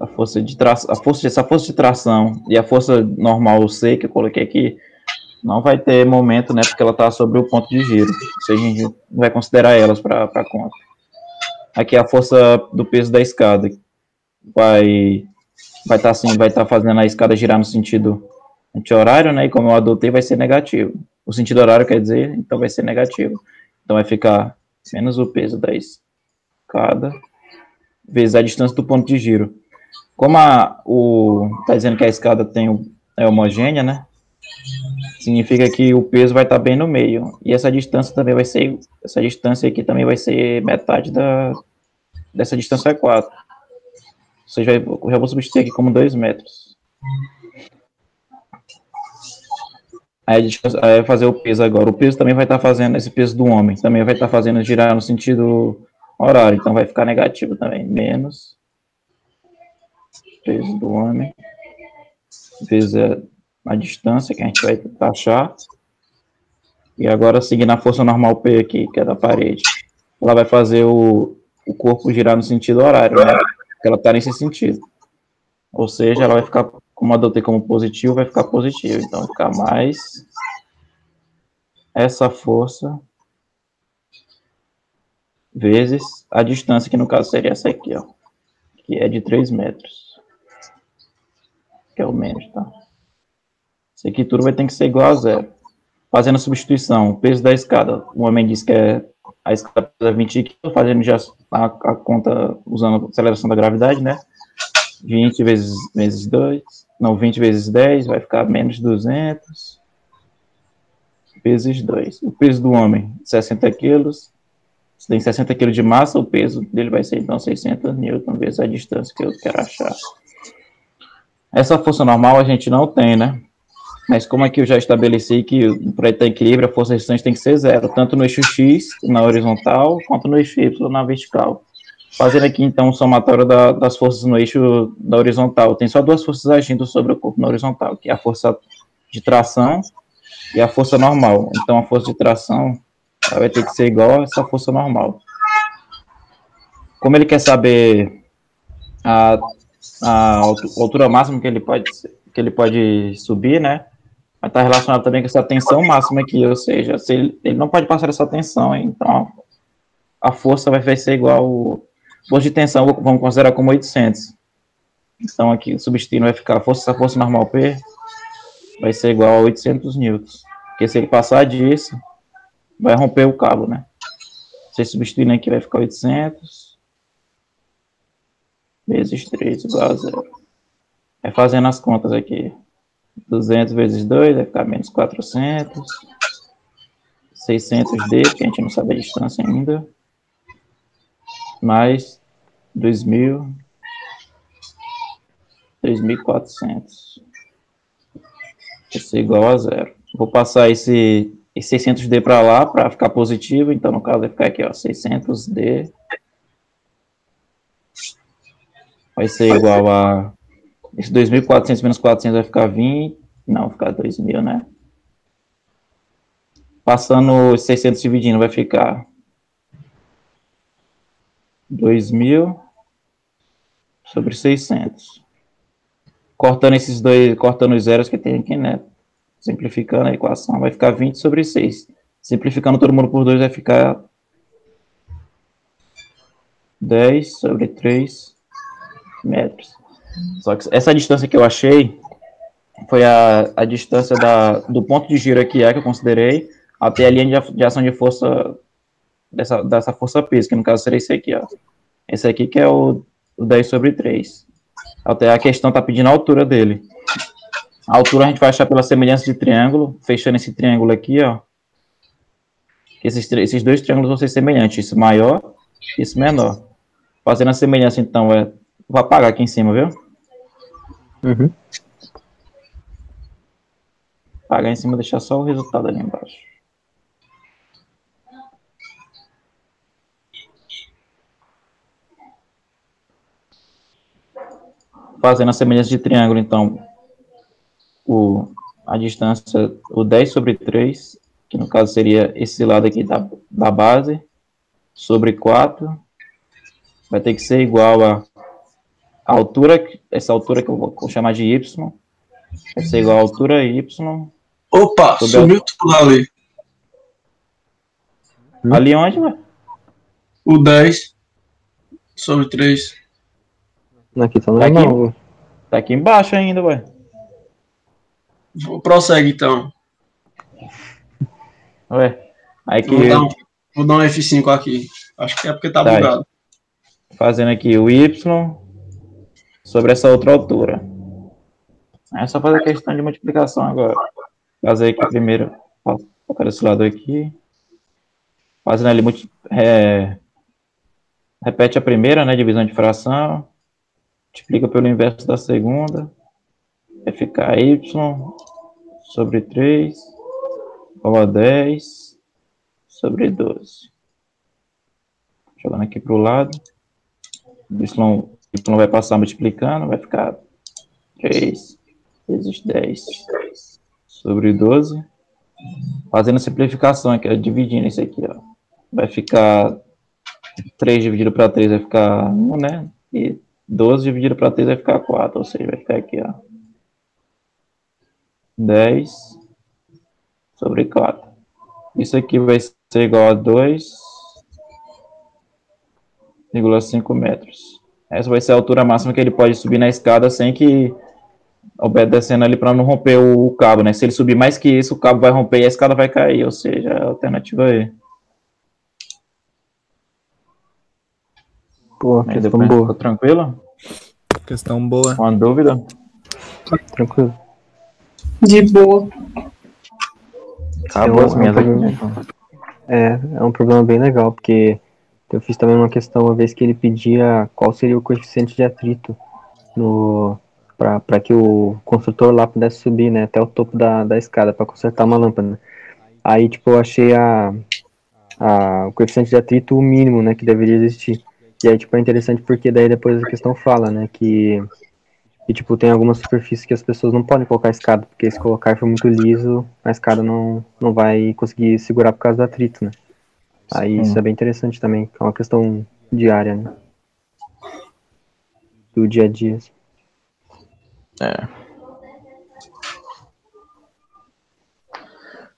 a força de tração, a força essa força de tração e a força normal C que eu coloquei aqui não vai ter momento, né, porque ela está sobre o ponto de giro. Ou seja, a gente vai considerar elas para conta. Aqui a força do peso da escada vai vai estar tá assim, vai estar tá fazendo a escada girar no sentido anti-horário, né? E como eu adotei, vai ser negativo o sentido horário quer dizer, então vai ser negativo. Então vai ficar menos o peso da escada vezes a distância do ponto de giro. Como a, o está dizendo que a escada tem é homogênea, né? Significa que o peso vai estar bem no meio. E essa distância também vai ser essa distância aqui também vai ser metade da dessa distância 4. Ou seja, eu já vou substituir aqui como 2 metros. Aí a gente vai fazer o peso agora. O peso também vai estar tá fazendo, esse peso do homem, também vai estar tá fazendo girar no sentido horário. Então vai ficar negativo também. Menos peso do homem vezes a, a distância que a gente vai taxar. E agora seguindo a força normal P aqui, que é da parede. Ela vai fazer o, o corpo girar no sentido horário, né? Porque ela está nesse sentido. Ou seja, ela vai ficar como adotei como positivo, vai ficar positivo. Então, vai ficar mais essa força vezes a distância, que no caso seria essa aqui, ó. Que é de 3 metros. Que é o menos, tá? Isso aqui tudo vai ter que ser igual a zero. Fazendo a substituição, o peso da escada. O homem disse que é, a escada pesa 20 kg, fazendo já a, a conta usando a aceleração da gravidade, né? 20 vezes, vezes 2 não, 20 vezes 10 vai ficar menos 200 vezes 2. O peso do homem, 60 quilos. Se tem 60 quilos de massa, o peso dele vai ser então 600 newton vezes a distância que eu quero achar. Essa força normal a gente não tem, né? Mas como aqui eu já estabeleci que para ter equilíbrio, a força resistente tem que ser zero, tanto no eixo X, na horizontal, quanto no eixo Y, na vertical. Fazendo aqui, então, o somatório da, das forças no eixo da horizontal. Tem só duas forças agindo sobre o corpo na horizontal, que é a força de tração e a força normal. Então, a força de tração vai ter que ser igual a essa força normal. Como ele quer saber a, a altura máxima que ele pode que ele pode subir, né? Mas está relacionado também com essa tensão máxima aqui, ou seja, se ele, ele não pode passar essa tensão, então a força vai ser igual, força de tensão vamos considerar como 800. Então aqui substituindo vai ficar força, força normal P vai ser igual a 800 newtons. Porque se ele passar disso, vai romper o cabo, né? Você substituindo aqui vai ficar 800 vezes 3 igual a zero. É fazendo as contas aqui. 200 vezes 2 vai ficar menos 400. 600D, que a gente não sabe a distância ainda. Mais 2.000. 3.400. Isso é igual a zero. Vou passar esse, esse 600D para lá para ficar positivo. Então, no caso, vai ficar aqui, ó, 600D. Vai ser igual a esse 2.400 menos 400 vai ficar 20. Não, vai ficar 2.000, né? Passando os 600 dividindo, vai ficar 2.000 sobre 600. Cortando esses dois, cortando os zeros que tem aqui, né? Simplificando a equação, vai ficar 20 sobre 6. Simplificando todo mundo por 2, vai ficar 10 sobre 3 metros. Só que essa distância que eu achei foi a, a distância da, do ponto de giro aqui é que eu considerei até a linha de, de ação de força dessa, dessa força peso, que no caso seria esse aqui, ó. Esse aqui que é o, o 10 sobre 3. Até a questão tá pedindo a altura dele. A altura a gente vai achar pela semelhança de triângulo, fechando esse triângulo aqui, ó. Esses, esses dois triângulos vão ser semelhantes, esse maior e esse menor. Fazendo a semelhança, então, é Vou apagar aqui em cima, viu? Uhum. Apagar em cima, deixar só o resultado ali embaixo. Fazendo a semelhança de triângulo, então, o, a distância, o 10 sobre 3, que no caso seria esse lado aqui da, da base, sobre 4, vai ter que ser igual a a altura, essa altura que eu vou chamar de y, vai ser igual a altura y. Opa, sumiu tudo ali. Ali onde, ué? O 10 sobre 3. Aqui tá normal. Tá aqui, tá aqui embaixo ainda, ué. Prossegue então. Ué, aí que... Vou dar, um, vou dar um F5 aqui. Acho que é porque tá, tá bugado. Fazendo aqui o Y sobre essa outra altura. É só fazer a questão de multiplicação agora. Fazer aqui primeiro, colocar esse lado aqui. Fazendo ali, é, repete a primeira, né, divisão de fração. Multiplica pelo inverso da segunda. Vai ficar y sobre 3 igual a 10 sobre 12. Jogando aqui para o lado. Y y vai passar multiplicando, vai ficar 3 vezes 10 sobre 12. Fazendo simplificação aqui, dividindo isso aqui, ó. Vai ficar 3 dividido para 3 vai ficar 1, né? E 12 dividido para 3 vai ficar 4, ou seja, vai ficar aqui, ó. 10 sobre 4. Isso aqui vai ser igual a 2,5 metros. Essa vai ser a altura máxima que ele pode subir na escada sem que obedecendo ali para não romper o, cabo, né? Se ele subir mais que isso, o cabo vai romper e a escada vai cair, ou seja, é a alternativa aí. Pô, aí questão boa. Tá tranquilo? Questão boa. Uma dúvida? Tranquilo. De boa. Acabou as minhas aqui. É, é um problema bem legal, porque eu fiz também uma questão uma vez que ele pedia qual seria o coeficiente de atrito no para que o construtor lá pudesse subir, né, até o topo da, da escada para consertar uma lâmpada. Aí, tipo, eu achei a, a, o coeficiente de atrito o mínimo, né, que deveria existir. E aí, tipo, é interessante porque daí depois a questão fala, né, que, que tipo, tem algumas superfícies que as pessoas não podem colocar escada, porque se colocar for muito liso, a escada não, não vai conseguir segurar por causa do atrito, né. Aí Sim. isso é bem interessante também, é uma questão diária, né, do dia a dia. É.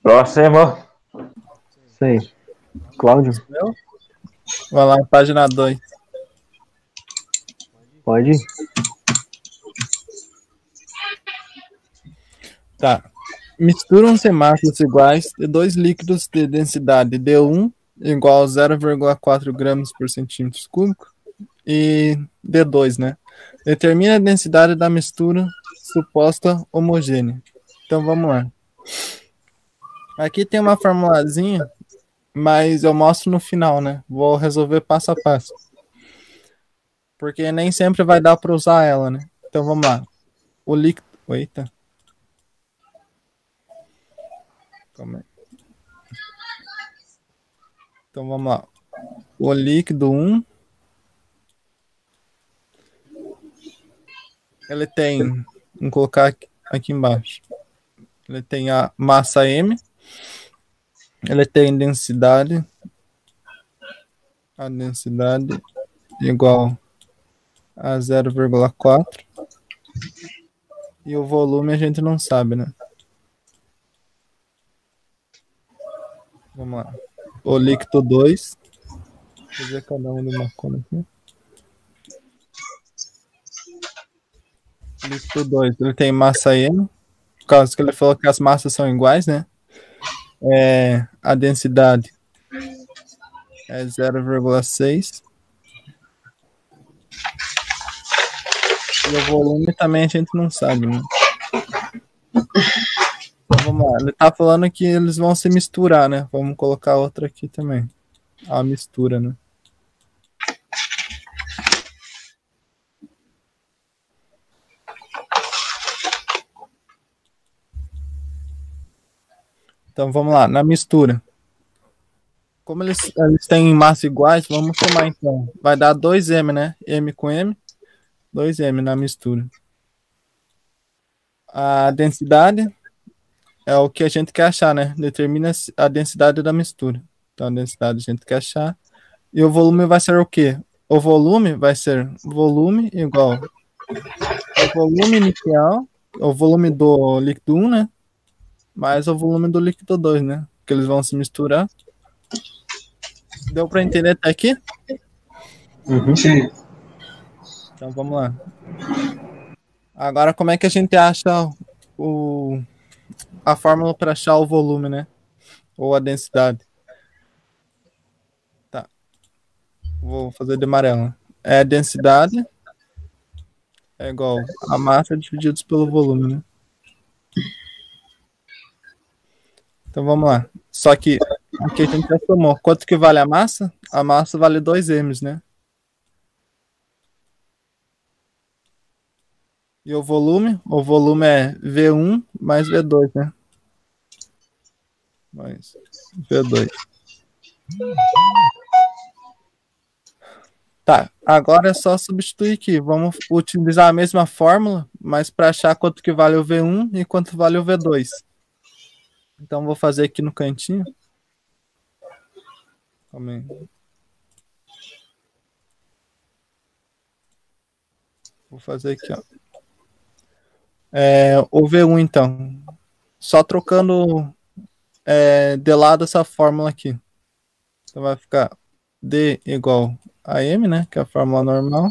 Próximo. Isso aí. Cláudio? Vai lá, página 2 pode ir? Tá. Misturam-se massas iguais de dois líquidos de densidade D1 igual a 0,4 gramas por centímetro cúbico e D2, né? Determina a densidade da mistura suposta homogênea. Então vamos lá. Aqui tem uma formulazinha, mas eu mostro no final, né? Vou resolver passo a passo. Porque nem sempre vai dar para usar ela, né? Então vamos lá. O líquido. Eita. Calma aí. Então vamos lá. O líquido 1. Ele tem. Vamos colocar aqui, aqui embaixo. Ele tem a massa M. Ele tem densidade. A densidade igual a 0,4. E o volume a gente não sabe, né? Vamos lá. O líquido 2. Vou fazer cada um de uma cor aqui. Líquido 2, ele tem massa M. Por causa que ele falou que as massas são iguais, né? É, a densidade é 0,6. E o volume também a gente não sabe, né? Então, vamos lá. Ele tá falando que eles vão se misturar, né? Vamos colocar outra aqui também. A mistura, né? Então vamos lá, na mistura. Como eles, eles têm massa iguais, vamos somar então. Vai dar 2M, né? M com M. 2M na mistura. A densidade é o que a gente quer achar, né? Determina a densidade da mistura. Então, a densidade a gente quer achar. E o volume vai ser o quê? O volume vai ser volume igual o volume inicial, o volume do líquido 1, né? Mais o volume do líquido 2, né? Que eles vão se misturar. Deu para entender até aqui? Uhum. Sim. Então vamos lá. Agora, como é que a gente acha o, a fórmula para achar o volume, né? Ou a densidade? Tá. Vou fazer de amarelo. É a densidade é igual a massa divididos pelo volume, né? Então vamos lá. Só que aqui a gente já somou. Quanto que vale a massa? A massa vale 2 m's, né? E o volume? O volume é V1 mais V2, né? Mais V2. Tá, agora é só substituir aqui. Vamos utilizar a mesma fórmula, mas para achar quanto que vale o V1 e quanto vale o V2. Então vou fazer aqui no cantinho. Calma. Vou fazer aqui, ó. É, o V1, então. Só trocando é, de lado essa fórmula aqui. Então vai ficar D igual a M, né? Que é a fórmula normal.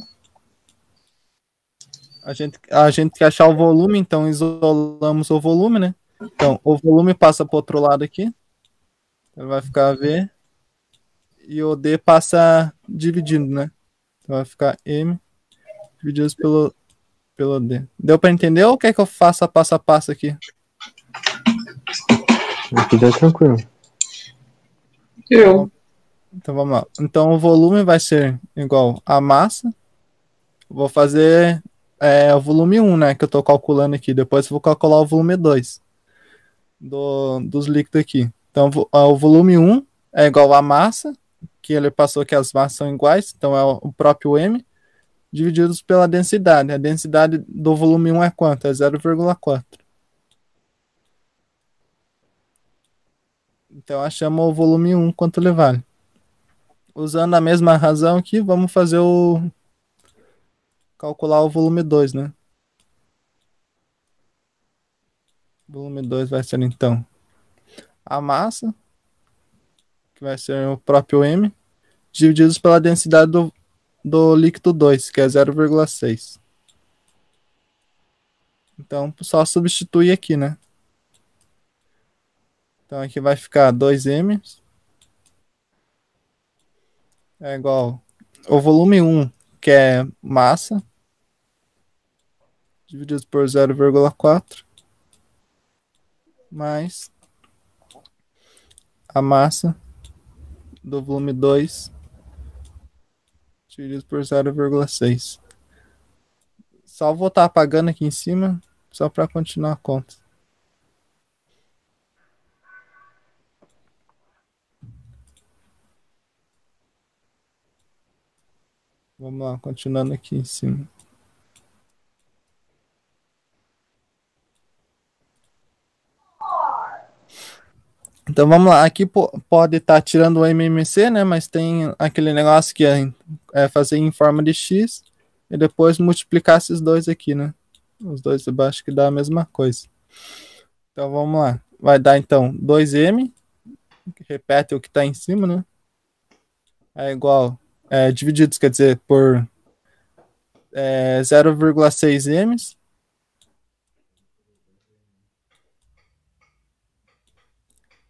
A gente, a gente quer achar o volume, então isolamos o volume, né? Então, o volume passa para o outro lado aqui. Então vai ficar V. E o D passa dividindo, né? Então vai ficar M divididos pelo, pelo D. Deu para entender ou quer que eu faça passo a passo aqui? Aqui deu tranquilo. Eu. Então vamos lá. Então o volume vai ser igual a massa. Vou fazer é, o volume 1, né? Que eu estou calculando aqui. Depois vou calcular o volume 2 do, dos líquidos aqui. Então ah, o volume 1 é igual a massa, que ele passou que as massas são iguais, então é o o próprio M, divididos pela densidade. A densidade do volume 1 é quanto? É 0,4. Então achamos o volume 1 quanto ele vale. Usando a mesma razão aqui, vamos fazer o. calcular o volume 2, né? Volume 2 vai ser então a massa, que vai ser o próprio M, divididos pela densidade do, do líquido 2, que é 0,6. Então, só substituir aqui, né? Então, aqui vai ficar 2M é igual o volume 1, que é massa, dividido por 0,4, mais a massa do volume 2 dividido por 0,6. Só vou estar apagando aqui em cima, só para continuar a conta. Vamos lá, continuando aqui em cima. Então vamos lá, aqui pode estar tá tirando o MMC, né? Mas tem aquele negócio que é, fazer em forma de X e depois multiplicar esses dois aqui, né? Os dois de baixo que dá a mesma coisa. Então vamos lá. Vai dar então 2M, que repete o que está em cima, né? É igual, é, divididos, quer dizer, por é, 0,6 M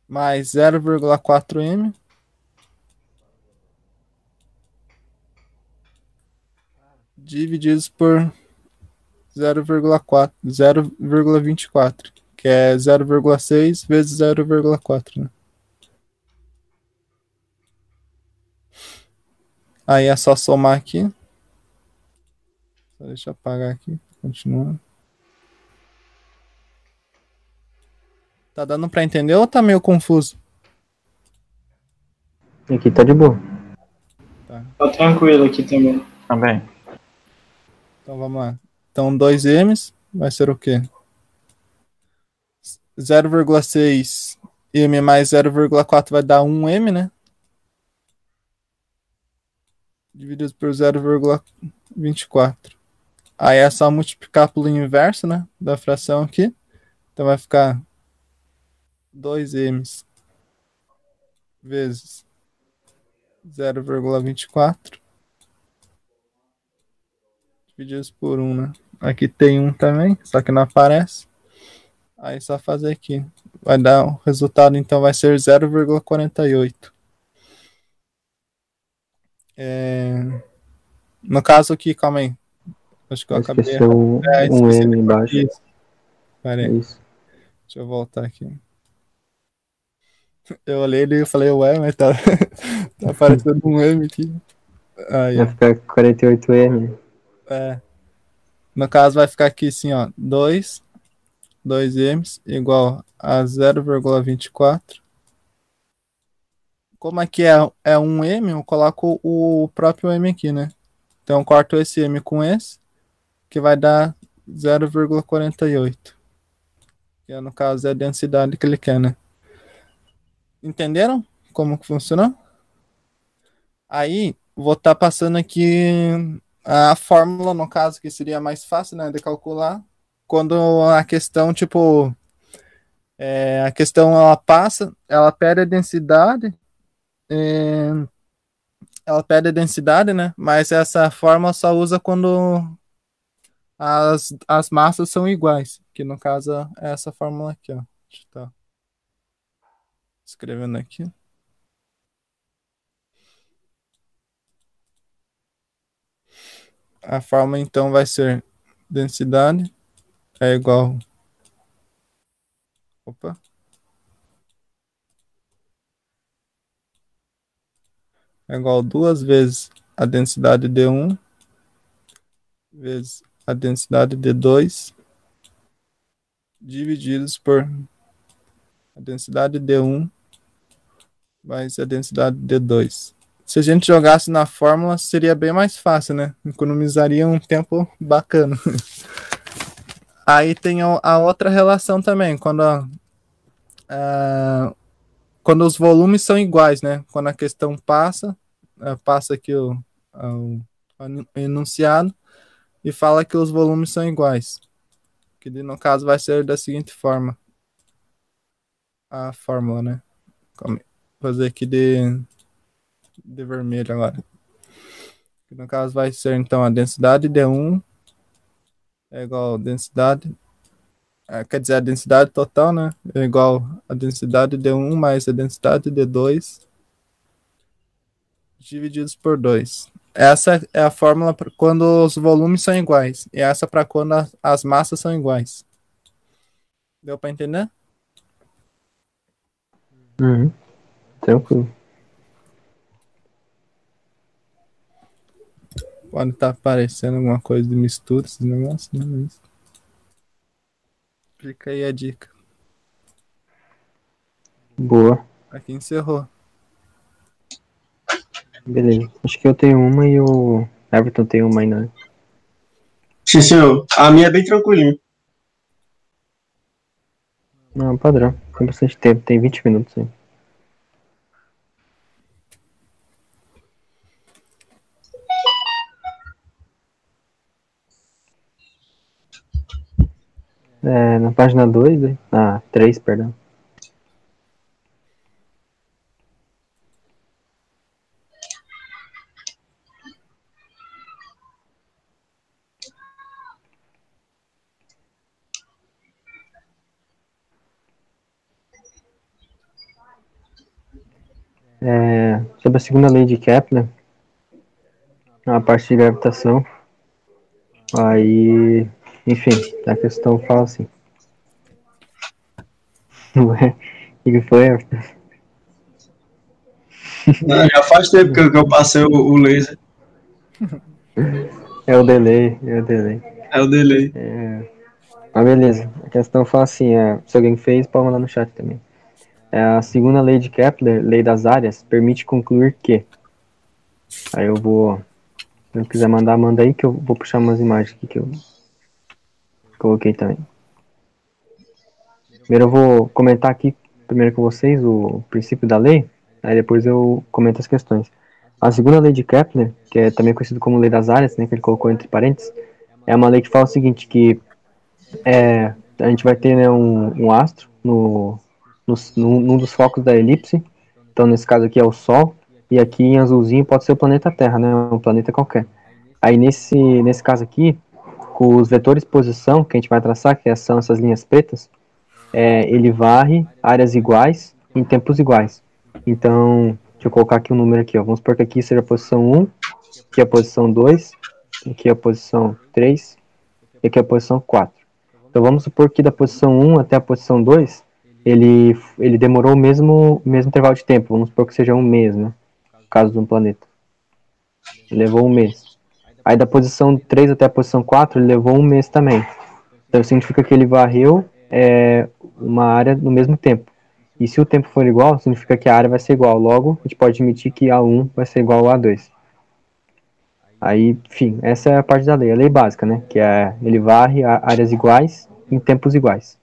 mais 0,4 divididos por 0,4, 0,24, que é 0,6 vezes 0,4, né? Aí é só somar aqui. Deixa eu apagar aqui, continua. Tá dando pra entender ou tá meio confuso? Aqui tá de boa. Tá, tá tranquilo aqui também. Também. Então vamos lá. Então 2 M's vai ser o quê? 0,6 M mais 0,4 vai dar 1 M, né? Dividido por 0,24. Aí é só multiplicar pelo inverso, né? Da fração aqui. Então vai ficar 2m vezes 0,24 divididos por 1, né? Aqui tem 1 também, só que não aparece. Aí só fazer aqui. Vai dar o resultado, então vai ser 0,48. É... No caso aqui, calma aí. Acho que eu acabei. Esqueceu é, um M embaixo. Isso. Pera aí. Isso. Deixa eu voltar aqui. Eu olhei ele e falei, ué, mas tá, (laughs) tá aparecendo um M aqui. Aí, vai ficar 48M. É. No caso, vai ficar aqui assim, ó. 2, 2M's igual a 0,24. Como aqui é, é um M, eu coloco o próprio M aqui, né? Então, corto esse M com esse, que vai dar 0,48. Que no caso é a densidade que ele quer, né? Entenderam como que funciona? Aí, vou estar tá passando aqui a fórmula, no caso, que seria mais fácil né, de calcular, quando a questão, tipo, é, a questão ela passa, ela pede a densidade, é, ela pede a densidade, né, mas essa fórmula só usa quando as, as massas são iguais, que no caso é essa fórmula aqui, ó. Deixa eu tá escrevendo aqui. A forma então vai ser densidade é igual. Opa. É igual duas vezes a densidade de 1 vezes a densidade de 2 divididos por a densidade de 1 mais a densidade de 2. Se a gente jogasse na fórmula, seria bem mais fácil, né? Economizaria um tempo bacana. (laughs) Aí tem a outra relação também, quando, a, a, quando os volumes são iguais, né? Quando a questão passa, a, passa aqui o, o, o enunciado e fala que os volumes são iguais. Que no caso vai ser da seguinte forma. a fórmula, né? Vou fazer aqui de, de vermelho agora. No caso vai ser então a densidade D1 é igual a densidade, é, quer dizer, a densidade total, né? É igual a densidade D1 mais a densidade D2 divididos por 2. Essa é a fórmula quando os volumes são iguais. E essa para quando as massas são iguais. Deu para entender? Uhum. Tranquilo. Pode estar tá aparecendo alguma coisa de mistura, esses negócios, né? Mas... Fica aí a dica. Boa. Aqui encerrou. Beleza. Acho que eu tenho uma e o Everton tem uma ainda. Né? Sim, senhor. A minha é bem tranquilinha. Não, padrão. Tem bastante tempo, tem 20 minutos aí. É, na página 2, né? ah, 3, perdão. É, sobre a segunda lei de Kepler, a parte de gravitação, aí, enfim, a questão fala assim. Ué, o que foi, Não, já faz tempo que eu, que eu passei o, o, laser. É o delay, é o delay. É o delay. É... Mas beleza, a questão fala assim, é, se alguém fez, pode mandar no chat também. É, a segunda lei de Kepler, lei das áreas, permite concluir que. Aí eu vou. Se eu quiser mandar, manda aí que eu vou puxar umas imagens aqui que eu coloquei também. Primeiro eu vou comentar aqui, primeiro com vocês, o princípio da lei, aí depois eu comento as questões. A segunda lei de Kepler, que é também conhecida como lei das áreas, né, que ele colocou entre parênteses, é uma lei que fala o seguinte, que é, a gente vai ter né, um, um astro no, no, num dos focos da elipse. Então, nesse caso aqui é o Sol. E aqui em azulzinho pode ser o planeta Terra, né? Um planeta qualquer. Aí nesse, nesse caso aqui, os vetores posição que a gente vai traçar, que são essas linhas pretas, é, ele varre áreas iguais em tempos iguais. Então, deixa eu colocar aqui um número aqui, ó. Vamos supor que aqui seja a posição 1, aqui a posição 2, aqui a posição 3 e aqui a posição 4. Então vamos supor que da posição 1 até a posição 2 ele, ele demorou o mesmo, mesmo intervalo de tempo, vamos supor que seja um mês, né? No caso de um planeta. Levou um mês. Aí da posição 3 até a posição 4, ele levou um mês também. Então significa que ele varreu é, uma área no mesmo tempo. E se o tempo for igual, significa que a área vai ser igual. Logo, a gente pode admitir que A1 vai ser igual a A2. Aí, enfim, essa é a parte da lei, a lei básica, né? Que é ele varre áreas iguais em tempos iguais.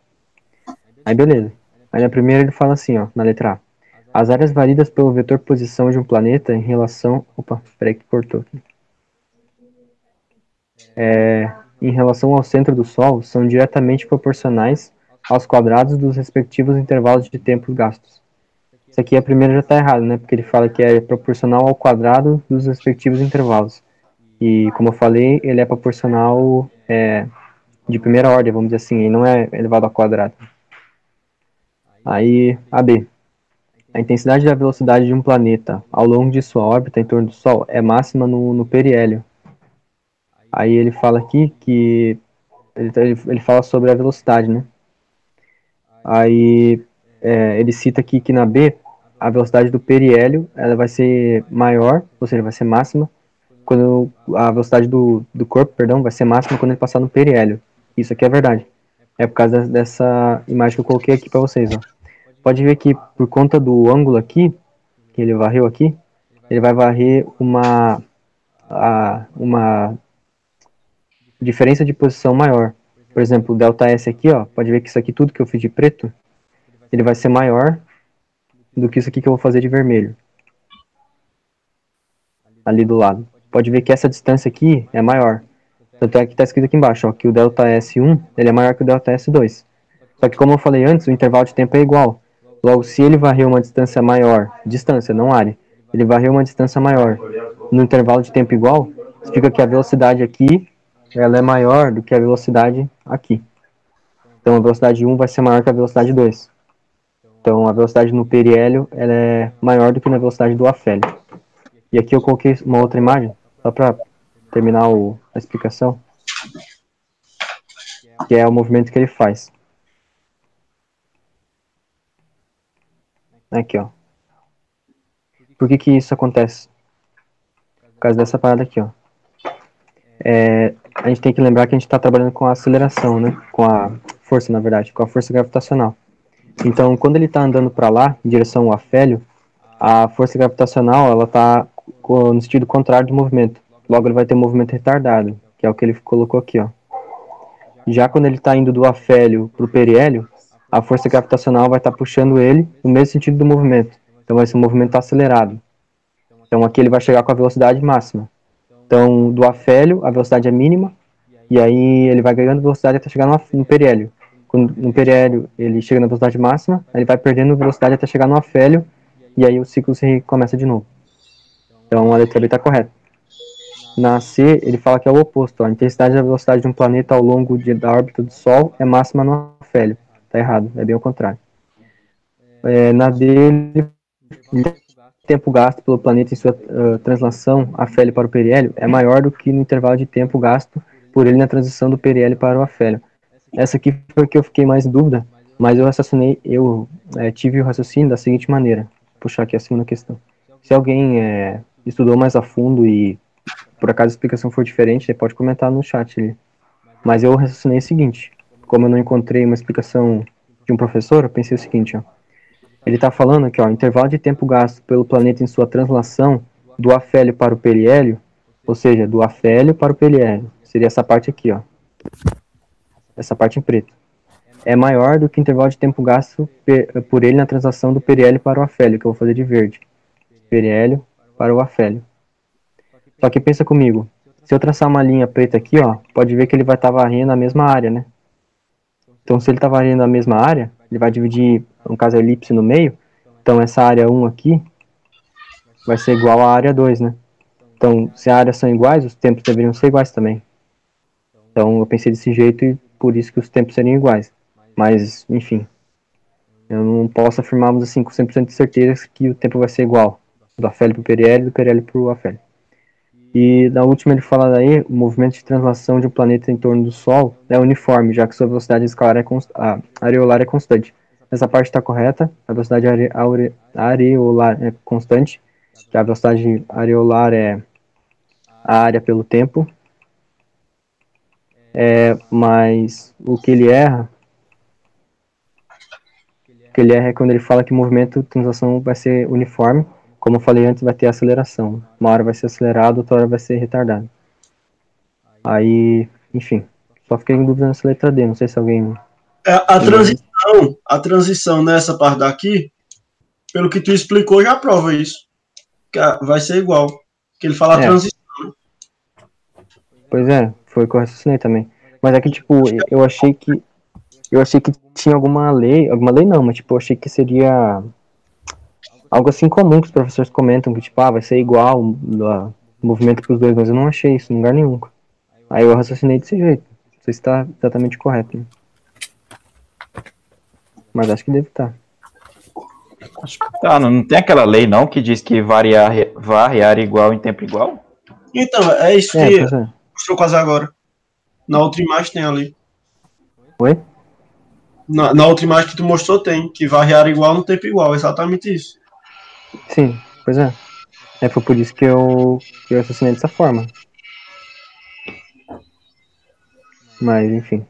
Aí beleza. Aí na primeira ele fala assim, ó, na letra A. As áreas varidas pelo vetor posição de um planeta em relação... Opa, peraí que cortou aqui. É, em relação ao centro do Sol são diretamente proporcionais aos quadrados dos respectivos intervalos de tempo gastos. Isso aqui a primeira já está errado, né? Porque ele fala que é proporcional ao quadrado dos respectivos intervalos. E como eu falei, ele é proporcional é, de primeira ordem, vamos dizer assim, e não é elevado ao quadrado. Aí, AB. A intensidade da velocidade de um planeta ao longo de sua órbita em torno do Sol é máxima no, no periélio. Aí ele fala aqui que. Ele, ele fala sobre a velocidade, né? Aí é, ele cita aqui que na B a velocidade do periélio ela vai ser maior, ou seja, vai ser máxima, quando a velocidade do, do corpo, perdão, vai ser máxima quando ele passar no periélio. Isso aqui é verdade. É por causa dessa imagem que eu coloquei aqui para vocês, ó pode ver que por conta do ângulo aqui, que ele varreu aqui, ele vai varrer uma, a, uma diferença de posição maior. Por exemplo, o delta S aqui, ó, pode ver que isso aqui tudo que eu fiz de preto, ele vai ser maior do que isso aqui que eu vou fazer de vermelho. Ali do lado. Pode ver que essa distância aqui é maior. Tanto é que está escrito aqui embaixo, ó, que o delta S1 ele é maior que o delta S2. Só que como eu falei antes, o intervalo de tempo é igual. Logo, se ele varrer uma distância maior, distância, não área, ele varreu uma distância maior no intervalo de tempo igual, significa que a velocidade aqui ela é maior do que a velocidade aqui. Então a velocidade 1 vai ser maior que a velocidade 2. Então a velocidade no periélio ela é maior do que na velocidade do afélio. E aqui eu coloquei uma outra imagem, só para terminar o, a explicação, que é o movimento que ele faz. Aqui, ó. Por que que isso acontece? Por causa dessa parada aqui, ó. É, a gente tem que lembrar que a gente está trabalhando com a aceleração, né? Com a força, na verdade, com a força gravitacional. Então, quando ele está andando para lá, em direção ao afélio, a força gravitacional ela está no sentido contrário do movimento. Logo, ele vai ter um movimento retardado, que é o que ele colocou aqui, ó. Já quando ele está indo do afélio para o periélio, a força gravitacional vai estar tá puxando ele no mesmo sentido do movimento. Então, vai ser um movimento acelerado. Então, aqui ele vai chegar com a velocidade máxima. Então, do afélio, a velocidade é mínima, e aí ele vai ganhando velocidade até chegar no, no periélio. Quando, no periélio ele chega na velocidade máxima, ele vai perdendo velocidade até chegar no afélio, e aí o ciclo se começa de novo. Então a letra B está correta. Na C, ele fala que é o oposto. Ó, a intensidade da velocidade de um planeta ao longo de, da órbita do Sol é máxima no afélio. Está errado, é bem o contrário. É, na D, ele tempo gasto pelo planeta em sua uh, translação afélio para o periélio é maior do que no intervalo de tempo gasto por ele na transição do periélio para o afélio. Essa aqui foi que eu fiquei mais em dúvida, mas eu raciocinei, eu é, tive o raciocínio da seguinte maneira. Vou puxar aqui a segunda questão. Se alguém é, estudou mais a fundo e por acaso a explicação for diferente, pode comentar no chat ali. Mas eu raciocinei o seguinte: como eu não encontrei uma explicação de um professor, eu pensei o seguinte, ó. Ele está falando aqui, ó, intervalo de tempo gasto pelo planeta em sua translação do afélio para o periélio, ou seja, do afélio para o periélio, seria essa parte aqui, ó, essa parte em preto, é maior do que o intervalo de tempo gasto por ele na translação do periélio para o afélio, que eu vou fazer de verde, periélio para o afélio. Só que pensa comigo, se eu traçar uma linha preta aqui, ó, pode ver que ele vai estar tá varrendo a mesma área, né? Então, se ele está varrendo a mesma área, ele vai dividir, no caso, a elipse no meio. Então, essa área 1 aqui vai ser igual à área 2, né? Então, se as áreas são iguais, os tempos deveriam ser iguais também. Então, eu pensei desse jeito e por isso que os tempos seriam iguais. Mas, enfim, eu não posso afirmarmos assim com 100% de certeza que o tempo vai ser igual. Do afélio para o periélio e do periélio para o afélio. E na última ele fala daí, o movimento de translação de um planeta em torno do Sol é uniforme, já que sua velocidade escalar é a areolar é constante. Essa parte está correta, a velocidade are, are, areolar é constante, a velocidade areolar é a área pelo tempo. É, mas o que ele erra, o que ele erra é quando ele fala que o movimento de translação vai ser uniforme, como eu falei antes, vai ter aceleração. Uma hora vai ser acelerado, outra hora vai ser retardado. Aí, enfim, só fiquei em dúvida nessa letra D, não sei se alguém. É, a transição, a transição nessa parte daqui, pelo que tu explicou, já prova isso. Vai ser igual. Que ele fala é. transição. Pois é, foi o que eu raciocinei também. Mas é que, tipo, eu achei que. Eu achei que tinha alguma lei. Alguma lei não, mas tipo, eu achei que seria algo assim comum que os professores comentam, que tipo, ah, vai ser igual o movimento para os dois, mas eu não achei isso em lugar nenhum. Aí eu raciocinei desse jeito. Não sei se está exatamente correto. Né? Mas acho que deve estar. Tá. Acho que tá, não, não tem aquela lei não que diz que variar, variar igual em tempo igual? Então, é isso é, que é. mostrou quase agora. Na outra imagem tem ali. Oi? Na, na outra imagem que tu mostrou tem, que variar igual no tempo igual, exatamente isso. Sim, pois é. É, foi por isso que eu, que eu assassinei dessa forma. Mas, enfim.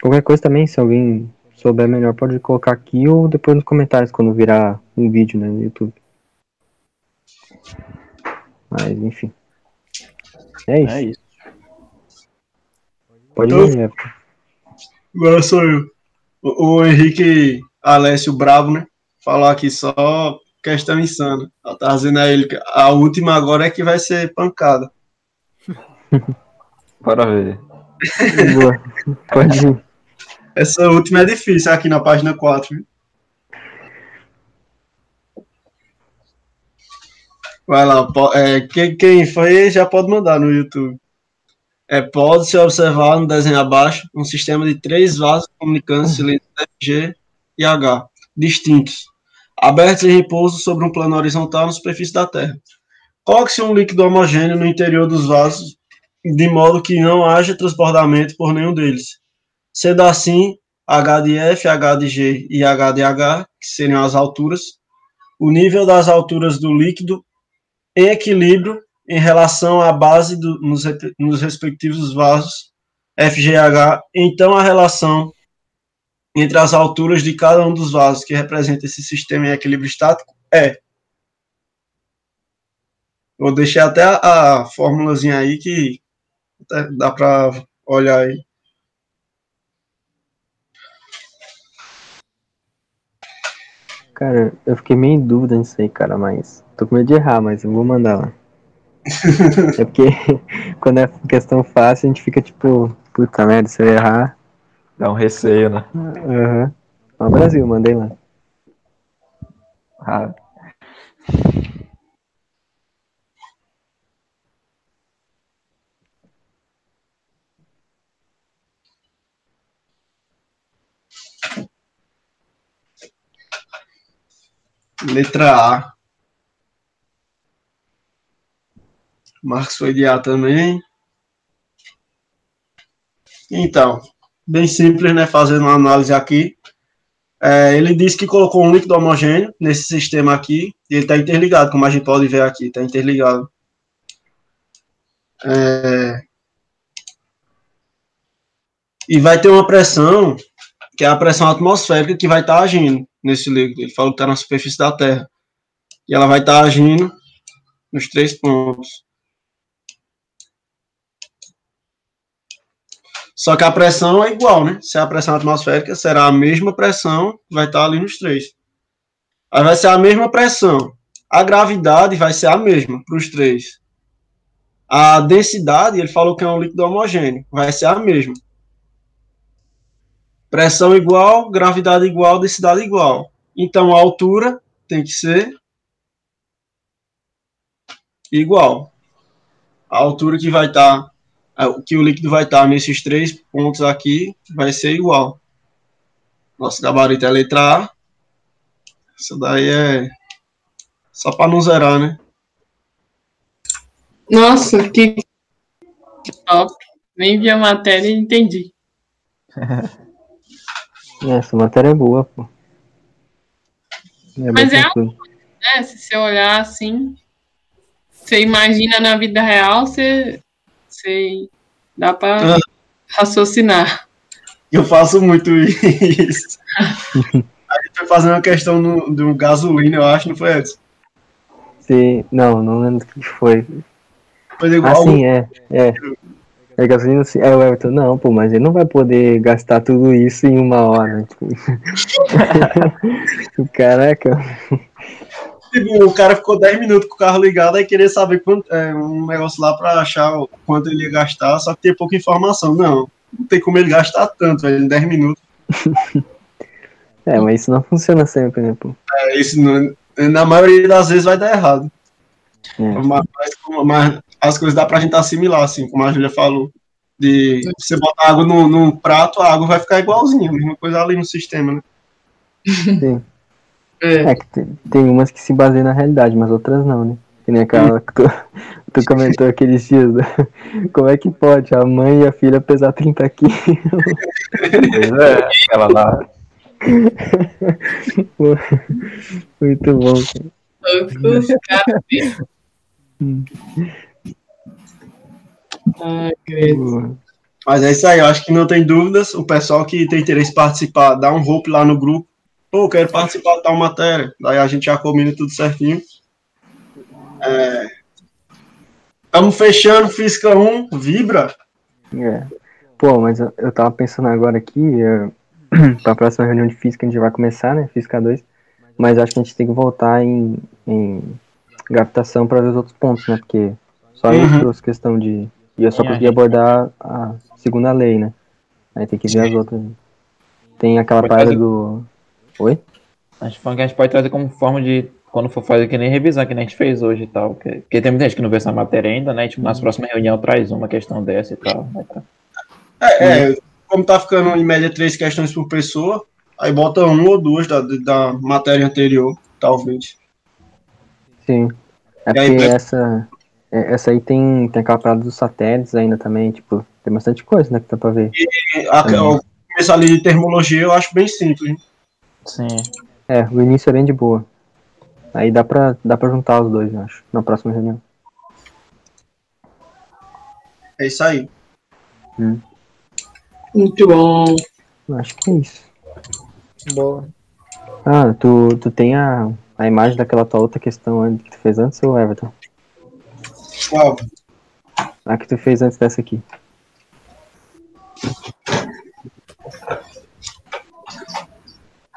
Qualquer coisa também, se alguém souber melhor, pode colocar aqui ou depois nos comentários quando virar um vídeo né, no YouTube. Mas, enfim. É isso. É isso. Pode então, ir, Agora sou eu. O, o Henrique Alessio Bravo, né? falar aqui só questão insana. Ela tá dizendo a ele que a última agora é que vai ser pancada. (laughs) Bora ver. Boa. Pode ir. Essa última é difícil aqui na página 4. Viu? Vai lá, é, quem, quem foi já pode mandar no YouTube. É, Pode-se observar no desenho abaixo um sistema de três vasos comunicando-se letras G e H, distintos, abertos em repouso sobre um plano horizontal na superfície da Terra. Coloque-se um líquido homogêneo no interior dos vasos, de modo que não haja transbordamento por nenhum deles. Sendo assim, H de F, H de G e H de H, que seriam as alturas, o nível das alturas do líquido em equilíbrio em relação à base do, nos, nos respectivos vasos FGH. Então, a relação entre as alturas de cada um dos vasos que representa esse sistema em equilíbrio estático é. Vou deixar até a, a formulazinha aí que dá para olhar aí. Cara, eu fiquei meio em dúvida nisso aí, cara, mas. Tô com medo de errar, mas eu vou mandar lá. (laughs) é porque (laughs) quando é questão fácil, a gente fica tipo, puta merda, se eu errar. Dá um receio, né? Aham. Ó, Brasil, mandei lá. Ah, Letra A. Marcos foi de A também. Então, bem simples, né? Fazendo uma análise aqui. É, ele disse que colocou um líquido homogêneo nesse sistema aqui, e ele está interligado, como a gente pode ver aqui, está interligado. É, e vai ter uma pressão, que é a pressão atmosférica, que vai estar agindo nesse líquido. Ele falou que está na superfície da Terra. E ela vai estar agindo nos três pontos. Só que a pressão é igual, né? Se é a pressão atmosférica, será a mesma pressão que vai estar ali nos três. Aí vai ser a mesma pressão. A gravidade vai ser a mesma para os três. A densidade, ele falou que é um líquido homogêneo, vai ser a mesma. Pressão igual, gravidade igual, densidade igual. Então a altura tem que ser igual. A altura que vai estar, que o líquido vai estar nesses três pontos aqui, vai ser igual. Nosso gabarito é a letra A. Isso daí é só para não zerar, né? Nossa, que top. Nem vi a matéria e entendi. (laughs) Essa matéria é boa, pô. É Mas é né? Se você olhar assim, você imagina na vida real, você, você dá para Ah. raciocinar. Eu faço muito (laughs) isso. A gente foi fazendo uma questão no, do gasolina, eu acho, não foi Edson? Se... Não, não lembro o que foi. Foi Ah, igual. sim, é. É. (laughs) É gasolina, sim. É o Everton, não, pô, mas ele não vai poder gastar tudo isso em uma hora. Tipo... (laughs) (laughs) Caraca. Tipo, o cara ficou 10 minutos com o carro ligado e queria saber quanto, é, um negócio lá pra achar o quanto ele ia gastar, só que tem pouca informação. Não, não tem como ele gastar tanto, velho, em 10 minutos. (laughs) É, mas isso não funciona sempre, né, pô? É, isso não- na maioria das vezes vai dar errado. É. Mas, mas- mas as coisas dá pra gente assimilar, assim, como a Júlia falou. De você botar água no, num prato, a água vai ficar igualzinha, a mesma coisa ali no sistema, né? É. É que tem, tem umas que se baseiam na realidade, mas outras não, né? Que nem aquela que tu, (laughs) tu comentou aqueles dias. né? Como é que pode a mãe e a filha pesar 30 quilos? pois é, ela lá. Muito bom. cara. Ai, credo. Mas é isso aí, eu acho que não tem dúvidas. O pessoal que tem interesse em participar, dá um hope lá no grupo. Pô, quero participar de tal matéria. Daí a gente já combina tudo certinho. Estamos fechando Física 1, Vibra. É. Pô, mas eu, eu tava pensando agora aqui, é, (clears throat) pra próxima reunião de física a gente vai começar, né? Física 2. Mas acho que a gente tem que voltar em, em gravitação pra ver os outros pontos, né? Porque só eu Uhum. trouxe questão de. E eu só consegui abordar a segunda lei, né? Aí tem que ver as outras. Tem aquela Pode parada fazer- do. Oi? A gente falando que a gente pode trazer como forma de quando for fazer que nem revisar, que nem a gente fez hoje e tal. Porque, porque tem muita gente que não vê essa matéria ainda, né? Tipo, nas próximas reuniões traz uma questão dessa e tal. né, tá? É, é, como tá ficando em média três questões por pessoa, aí bota uma ou duas da, da matéria anterior, talvez. Sim. É E aí, porque Beto? essa, essa aí tem, tem aquela parada dos satélites ainda também, tipo, tem bastante coisa, né, que dá pra ver. E a, o começo ali de termologia eu acho bem simples. né? Sim. É, o início é bem de boa. Aí dá pra, dá pra juntar os dois, eu acho, na próxima reunião. É isso aí. Muito bom. Acho que é isso. Boa. Ah, tu, tu tem a, a imagem daquela tua outra questão que tu fez antes, ou Everton? Qual? A que tu fez antes dessa aqui.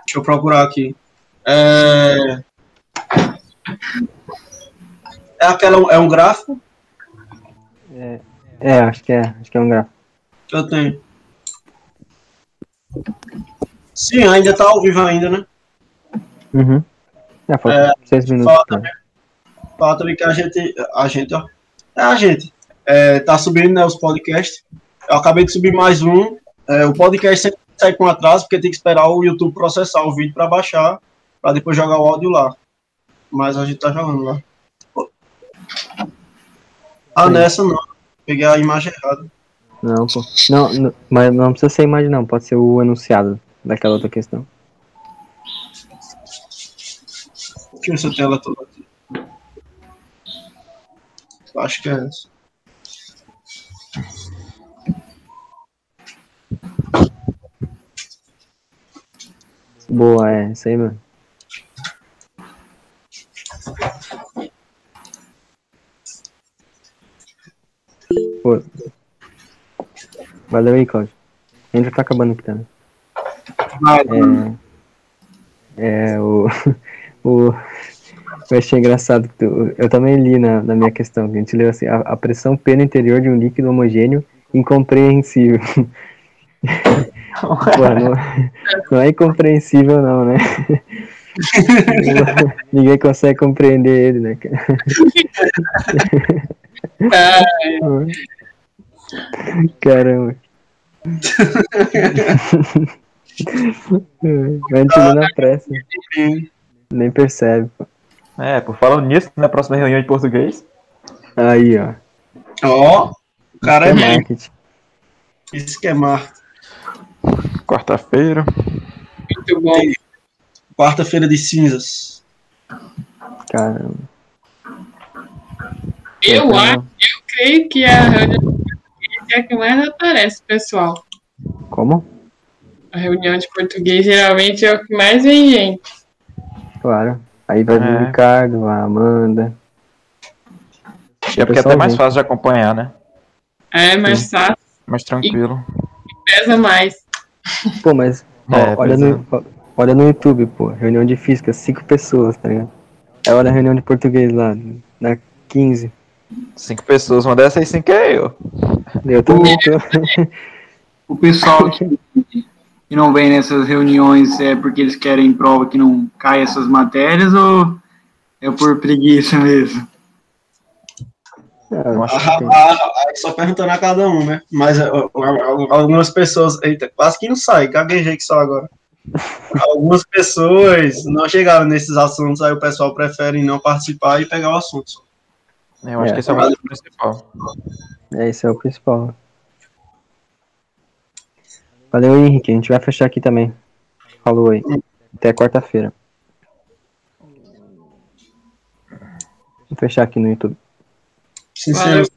Deixa eu procurar aqui. É, é aquela, é um gráfico É, acho que é, acho que é um gráfico. eu tenho. Sim, ainda tá ao vivo ainda, né? Uhum. É, falta seis minutos. fala pra- Fala também que a gente, a gente, ó, é a gente, é, tá subindo, né, os podcasts. Eu acabei de subir mais um. É, o podcast sempre sai com atraso, porque tem que esperar o YouTube processar o vídeo para baixar, para depois jogar o áudio lá. Mas a gente tá jogando lá. Ah, nessa não. Peguei a imagem errada. Não, pô. Não, não, mas não precisa ser a imagem, não. Pode ser o enunciado daquela outra questão. Deixa eu ver se eu tenho ela toda aqui. Acho que é essa. Boa, é, isso aí, mano. Pô. Valeu aí, Cláudio. A gente já tá acabando aqui também. Vai, É, o, (laughs) o. Eu achei engraçado que tu, eu também li na, na minha questão, que a gente leu assim, a, a pressão P no interior de um líquido homogêneo incompreensível. (laughs) Pô, não, não é incompreensível não, né? (laughs) Ninguém consegue compreender ele, né? cara? Caramba. (laughs) A gente lê na pressa, nem percebe. pô. É, por falando nisso, na próxima reunião de português. Aí, ó. Ó, o cara é É bem. marketing. Isso que é marketing. Quarta-feira. Muito bom. Quarta-feira de cinzas. Caramba. Eu Então, acho, eu creio que a reunião de português é a que mais aparece, pessoal. Como? A reunião de português geralmente é o que mais vem gente. Claro. Aí vai vir É. o Ricardo, a Amanda. E é porque é até mais fácil de acompanhar, né? É mais fácil, Mais tranquilo. pesa mais. Pô, mas ó, (laughs) É, olha, no, ó, olha no YouTube, pô. Reunião de física, cinco pessoas, tá ligado? Aí olha a reunião de português lá, dá 15. Cinco pessoas, uma dessas aí cinco é eu. Eu também tô. O pessoal (laughs) que, que não vem nessas reuniões é porque eles querem prova que não cai essas matérias ou é por preguiça mesmo? Eu Ah, acho que tem. Ah, ah, só perguntando a cada um, né? Mas algumas pessoas. Eita, quase que não sai, gaguejei que só agora. Algumas pessoas não chegaram nesses assuntos, aí o pessoal prefere não participar e pegar o assunto. só. Eu acho É. que esse é o principal. É, esse é o principal. Valeu, Henrique. A gente vai fechar aqui também. Falou aí. Até quarta-feira. Vou fechar aqui no YouTube. Sincero,